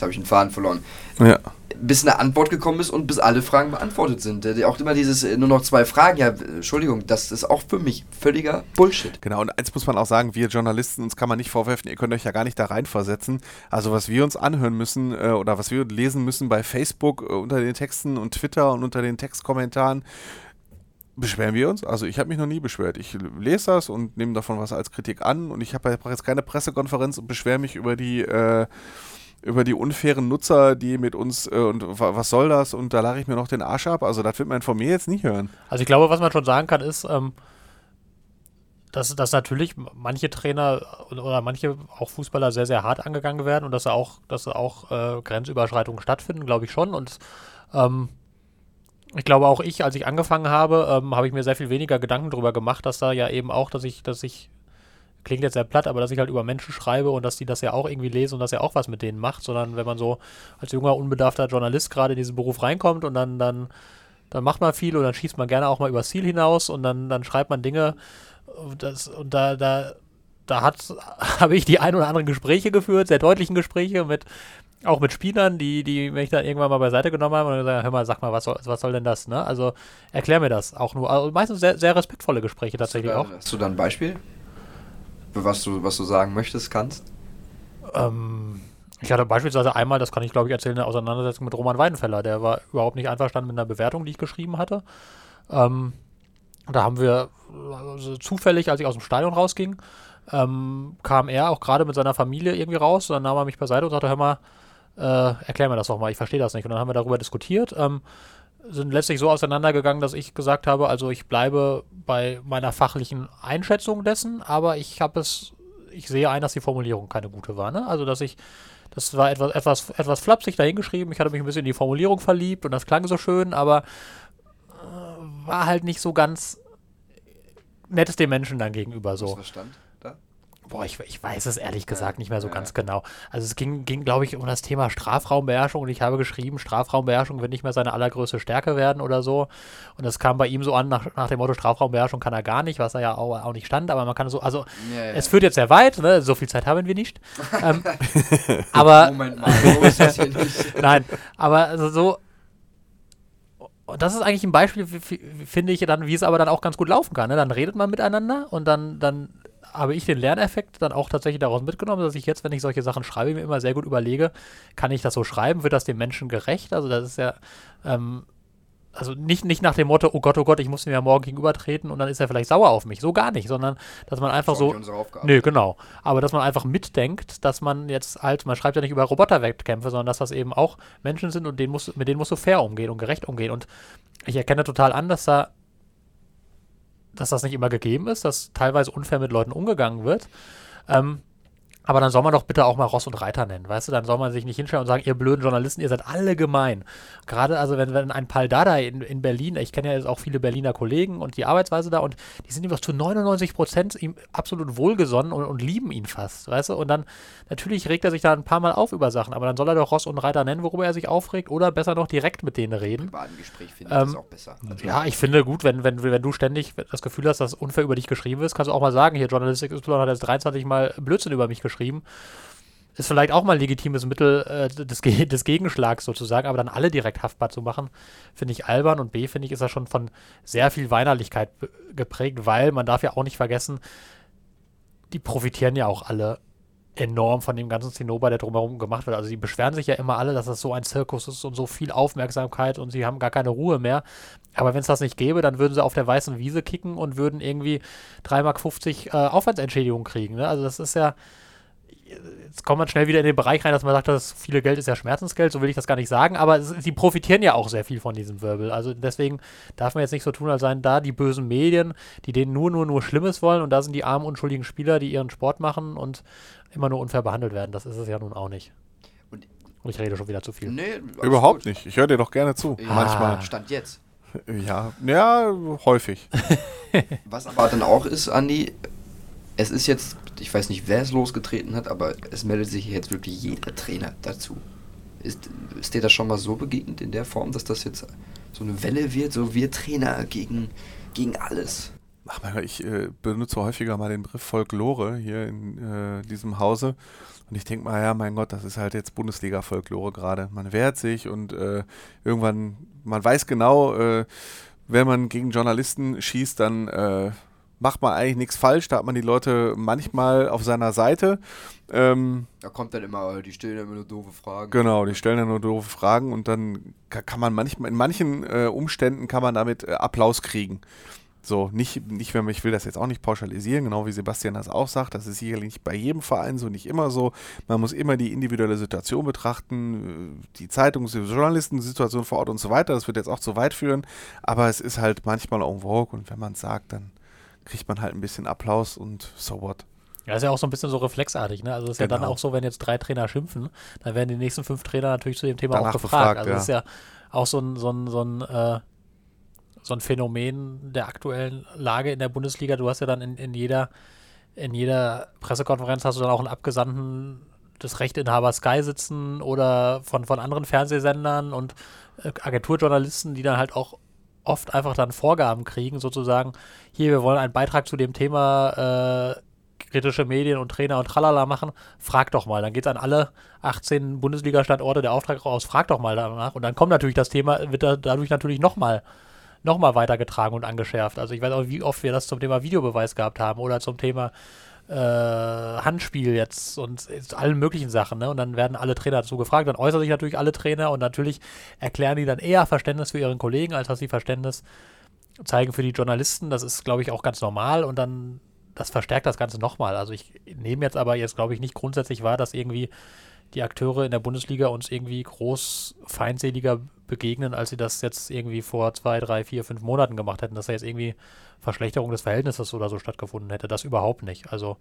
habe ich einen Faden verloren. Ja bis eine Antwort gekommen ist und bis alle Fragen beantwortet sind. Auch immer dieses äh, nur noch zwei Fragen, ja, Entschuldigung, das ist auch für mich völliger Bullshit. Genau, und eins muss man auch sagen, wir Journalisten, uns kann man nicht vorwerfen, ihr könnt euch ja gar nicht da reinversetzen. Also was wir uns anhören müssen äh, oder was wir lesen müssen bei Facebook äh, unter den Texten und Twitter und unter den Textkommentaren, beschweren wir uns? Also ich habe mich noch nie beschwert. Ich lese das und nehme davon was als Kritik an und ich habe jetzt keine Pressekonferenz und beschwere mich über die äh, über die unfairen Nutzer, die mit uns äh, und was soll das und da lache ich mir noch den Arsch ab. Also das wird man von mir jetzt nicht hören. Also ich glaube, was man schon sagen kann, ist, ähm, dass, dass natürlich manche Trainer oder manche auch Fußballer sehr, sehr hart angegangen werden und dass auch, dass auch äh, Grenzüberschreitungen stattfinden, glaube ich schon. Und ähm, ich glaube auch ich, als ich angefangen habe, ähm, habe ich mir sehr viel weniger Gedanken darüber gemacht, dass da ja eben auch, dass ich, dass ich klingt jetzt sehr platt, aber dass ich halt über Menschen schreibe und dass die das ja auch irgendwie lesen und dass er auch was mit denen macht, sondern wenn man so als junger, unbedarfter Journalist gerade in diesen Beruf reinkommt und dann, dann, dann macht man viel und dann schießt man gerne auch mal übers Ziel hinaus und dann, dann schreibt man Dinge das, und da, da, da hat, habe ich die ein oder anderen Gespräche geführt, sehr deutlichen Gespräche mit, auch mit Spielern, die, die mich dann irgendwann mal beiseite genommen haben und gesagt, hör mal, sag mal, was soll, was soll denn das, ne? Also erklär mir das auch nur. Also meistens sehr, sehr respektvolle Gespräche tatsächlich hast da, auch. Hast du da ein Beispiel? Was du, was du sagen möchtest, kannst? Ähm, ich hatte beispielsweise einmal, das kann ich glaube ich erzählen, eine Auseinandersetzung mit Roman Weidenfeller. Der war überhaupt nicht einverstanden mit einer Bewertung, die ich geschrieben hatte. Ähm, da haben wir also zufällig, als ich aus dem Stadion rausging, ähm, kam er auch gerade mit seiner Familie irgendwie raus. Und dann nahm er mich beiseite und sagte: Hör mal, äh, erklär mir das doch mal, ich verstehe das nicht. Und dann haben wir darüber diskutiert. Ähm, sind letztlich so auseinandergegangen, dass ich gesagt habe, also ich bleibe bei meiner fachlichen Einschätzung dessen, aber ich habe es, ich sehe ein, dass die Formulierung keine gute war. Ne? Also dass ich, das war etwas, etwas, etwas flapsig dahingeschrieben, ich hatte mich ein bisschen in die Formulierung verliebt und das klang so schön, aber äh, war halt nicht so ganz nett dem Menschen dann gegenüber so. da? Boah, ich, ich weiß es ehrlich gesagt nicht mehr so ja. ganz genau. Also es ging, ging glaube ich, um das Thema Strafraumbeherrschung und ich habe geschrieben, Strafraumbeherrschung wird nicht mehr seine allergrößte Stärke werden oder so. Und das kam bei ihm so an, nach, nach dem Motto, Strafraumbeherrschung kann er gar nicht, was er ja auch, auch nicht stand, aber man kann so, also Ja, ja. es führt jetzt sehr weit, ne? so viel Zeit haben wir nicht. ähm, aber Moment mal, so ist das hier nicht. Nein, aber also so. Und das ist eigentlich ein Beispiel, finde ich, dann, wie es aber dann auch ganz gut laufen kann. Ne? Dann redet man miteinander und dann, dann habe ich den Lerneffekt dann auch tatsächlich daraus mitgenommen, dass ich jetzt, wenn ich solche Sachen schreibe, mir immer sehr gut überlege, kann ich das so schreiben? Wird das dem Menschen gerecht? Also das ist ja, ähm, also nicht, nicht nach dem Motto, oh Gott, oh Gott, ich muss ihm ja morgen gegenübertreten und dann ist er vielleicht sauer auf mich. So gar nicht, sondern dass man einfach so. Nö, genau. Aber dass man einfach mitdenkt, dass man jetzt halt, man schreibt ja nicht über Roboterwettkämpfe, sondern dass das eben auch Menschen sind und denen musst, mit denen musst du fair umgehen und gerecht umgehen. Und ich erkenne total an, dass da dass das nicht immer gegeben ist, dass teilweise unfair mit Leuten umgegangen wird. Ähm, aber dann soll man doch bitte auch mal Ross und Reiter nennen, weißt du? Dann soll man sich nicht hinstellen und sagen, ihr blöden Journalisten, ihr seid alle gemein. Gerade also, wenn, wenn ein Pal Dada in, in Berlin, ich kenne ja jetzt auch viele Berliner Kollegen und die Arbeitsweise da und die sind ihm doch zu 99 Prozent ihm absolut wohlgesonnen und, und lieben ihn fast, weißt du? Und dann, natürlich regt er sich da ein paar Mal auf über Sachen, aber dann soll er doch Ross und Reiter nennen, worüber er sich aufregt oder besser noch direkt mit denen reden. privaten Gespräch finde ich Ähm, das auch besser. Also, Ja, ich finde gut, wenn, wenn, wenn du ständig das Gefühl hast, dass unfair über dich geschrieben ist, kannst du auch mal sagen, hier Journalistik Y hat jetzt 23 Mal Blödsinn über mich geschrieben. Ist vielleicht auch mal ein legitimes Mittel äh, des, des Gegenschlags sozusagen, aber dann alle direkt haftbar zu machen, finde ich albern und B, finde ich, ist das schon von sehr viel Weinerlichkeit geprägt, weil man darf ja auch nicht vergessen, die profitieren ja auch alle enorm von dem ganzen Zinnober, der drumherum gemacht wird. Also die beschweren sich ja immer alle, dass das so ein Zirkus ist und so viel Aufmerksamkeit und sie haben gar keine Ruhe mehr. Aber wenn es das nicht gäbe, dann würden sie auf der weißen Wiese kicken und würden irgendwie 3,50 Mark äh, Aufwandsentschädigung kriegen. Ne? Also das ist ja, jetzt kommt man schnell wieder in den Bereich rein, dass man sagt, das viele Geld ist ja Schmerzensgeld, so will ich das gar nicht sagen, aber es, sie profitieren ja auch sehr viel von diesem Wirbel. Also deswegen darf man jetzt nicht so tun, als seien da die bösen Medien, die denen nur, nur, nur Schlimmes wollen und da sind die armen, unschuldigen Spieler, die ihren Sport machen und immer nur unfair behandelt werden. Das ist es ja nun auch nicht. Und- Und ich rede schon wieder zu viel. nee, Überhaupt gut. nicht. Ich höre dir doch gerne zu. Ja, Manchmal. Stand jetzt. Ja, ja, häufig. Was aber dann auch ist, Andi, es ist jetzt, ich weiß nicht, wer es losgetreten hat, aber es meldet sich jetzt wirklich jeder Trainer dazu. Ist, ist dir das schon mal so begegnet in der Form, dass das jetzt so eine Welle wird, so wir Trainer gegen, gegen alles? Ach mein Gott, ich äh, benutze häufiger mal den Begriff Folklore hier in äh, diesem Hause. Und ich denke mal, ja, mein Gott, das ist halt jetzt Bundesliga-Folklore gerade. Man wehrt sich und äh, irgendwann, man weiß genau, äh, wenn man gegen Journalisten schießt, dann äh, macht man eigentlich nichts falsch. Da hat man die Leute manchmal auf seiner Seite. Ähm, Da kommt dann immer, die stellen immer nur doofe Fragen. Genau, die stellen dann nur doofe Fragen und dann ka- kann man manchmal, in manchen äh, Umständen kann man damit äh, Applaus kriegen. So, nicht, nicht, wenn man, ich will das jetzt auch nicht pauschalisieren, genau wie Sebastian das auch sagt, das ist sicherlich nicht bei jedem Verein so, nicht immer so. Man muss immer die individuelle Situation betrachten, äh, die Zeitungs-, die Journalistensituation vor Ort und so weiter. Das wird jetzt auch zu weit führen, aber es ist halt manchmal en vogue und wenn man es sagt, dann kriegt man halt ein bisschen Applaus und so what. Ja, ist ja auch so ein bisschen so reflexartig, ne? Also ist ja dann Genau. auch so, wenn jetzt drei Trainer schimpfen, dann werden die nächsten fünf Trainer natürlich zu dem Thema Danach auch gefragt. also ja. ist ja auch so ein, so ein, so ein, äh, so ein Phänomen der aktuellen Lage in der Bundesliga. Du hast ja dann in, in jeder, in jeder Pressekonferenz hast du dann auch einen Abgesandten des Rechteinhabers Sky sitzen oder von, von anderen Fernsehsendern und äh, Agenturjournalisten, die dann halt auch oft einfach dann Vorgaben kriegen, sozusagen, hier, wir wollen einen Beitrag zu dem Thema äh, kritische Medien und Trainer und tralala machen, frag doch mal. Dann geht an alle 18 Bundesliga-Standorte der Auftrag raus, frag doch mal danach. Und dann kommt natürlich das Thema, wird da, dadurch natürlich nochmal noch mal weitergetragen und angeschärft. Also ich weiß auch, wie oft wir das zum Thema Videobeweis gehabt haben oder zum Thema äh, Handspiel jetzt und allen möglichen Sachen. Ne? Und dann werden alle Trainer dazu gefragt. Dann äußern sich natürlich alle Trainer und natürlich erklären die dann eher Verständnis für ihren Kollegen, als dass sie Verständnis zeigen für die Journalisten. Das ist, glaube ich, auch ganz normal und dann das verstärkt das Ganze nochmal. Also ich nehme jetzt aber jetzt, glaube ich, nicht grundsätzlich wahr, dass irgendwie die Akteure in der Bundesliga uns irgendwie groß feindseliger begegnen, als sie das jetzt irgendwie vor zwei, drei, vier, fünf Monaten gemacht hätten, dass da jetzt irgendwie Verschlechterung des Verhältnisses oder so stattgefunden hätte. Das überhaupt nicht. Also,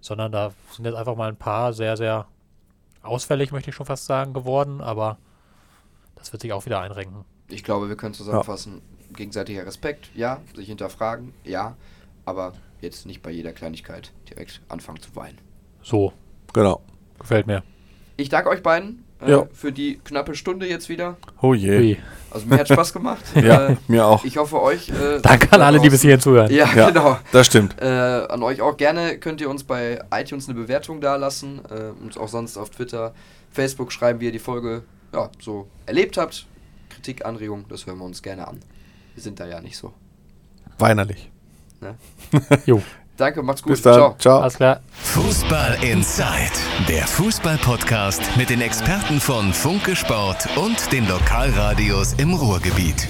sondern da sind jetzt einfach mal ein paar sehr, sehr ausfällig, möchte ich schon fast sagen, geworden, aber das wird sich auch wieder einrenken. Ich glaube, wir können zusammenfassen, gegenseitiger Respekt, ja, sich hinterfragen, ja, aber jetzt nicht bei jeder Kleinigkeit direkt anfangen zu weinen. So, Genau. gefällt mir. Ich danke euch beiden äh, Ja. für die knappe Stunde jetzt wieder. Oh je. Also mir hat Spaß gemacht. Ja, Äh, mir auch. ich hoffe euch. Äh, Danke an alle, die bis hierhin zuhören. Ja, Ja. genau. Das stimmt. Äh, an euch auch gerne könnt ihr uns bei iTunes eine Bewertung dalassen. Äh, und auch sonst auf Twitter, Facebook schreiben, wie ihr die Folge ja, so erlebt habt. Kritik, Anregung, das hören wir uns gerne an. Wir sind da ja nicht so. Weinerlich. Jo, Danke, macht's gut. Bis dann. Ciao. Ciao. alles klar. Fußball Inside, der Fußball-Podcast mit den Experten von Funke Sport und den Lokalradios im Ruhrgebiet.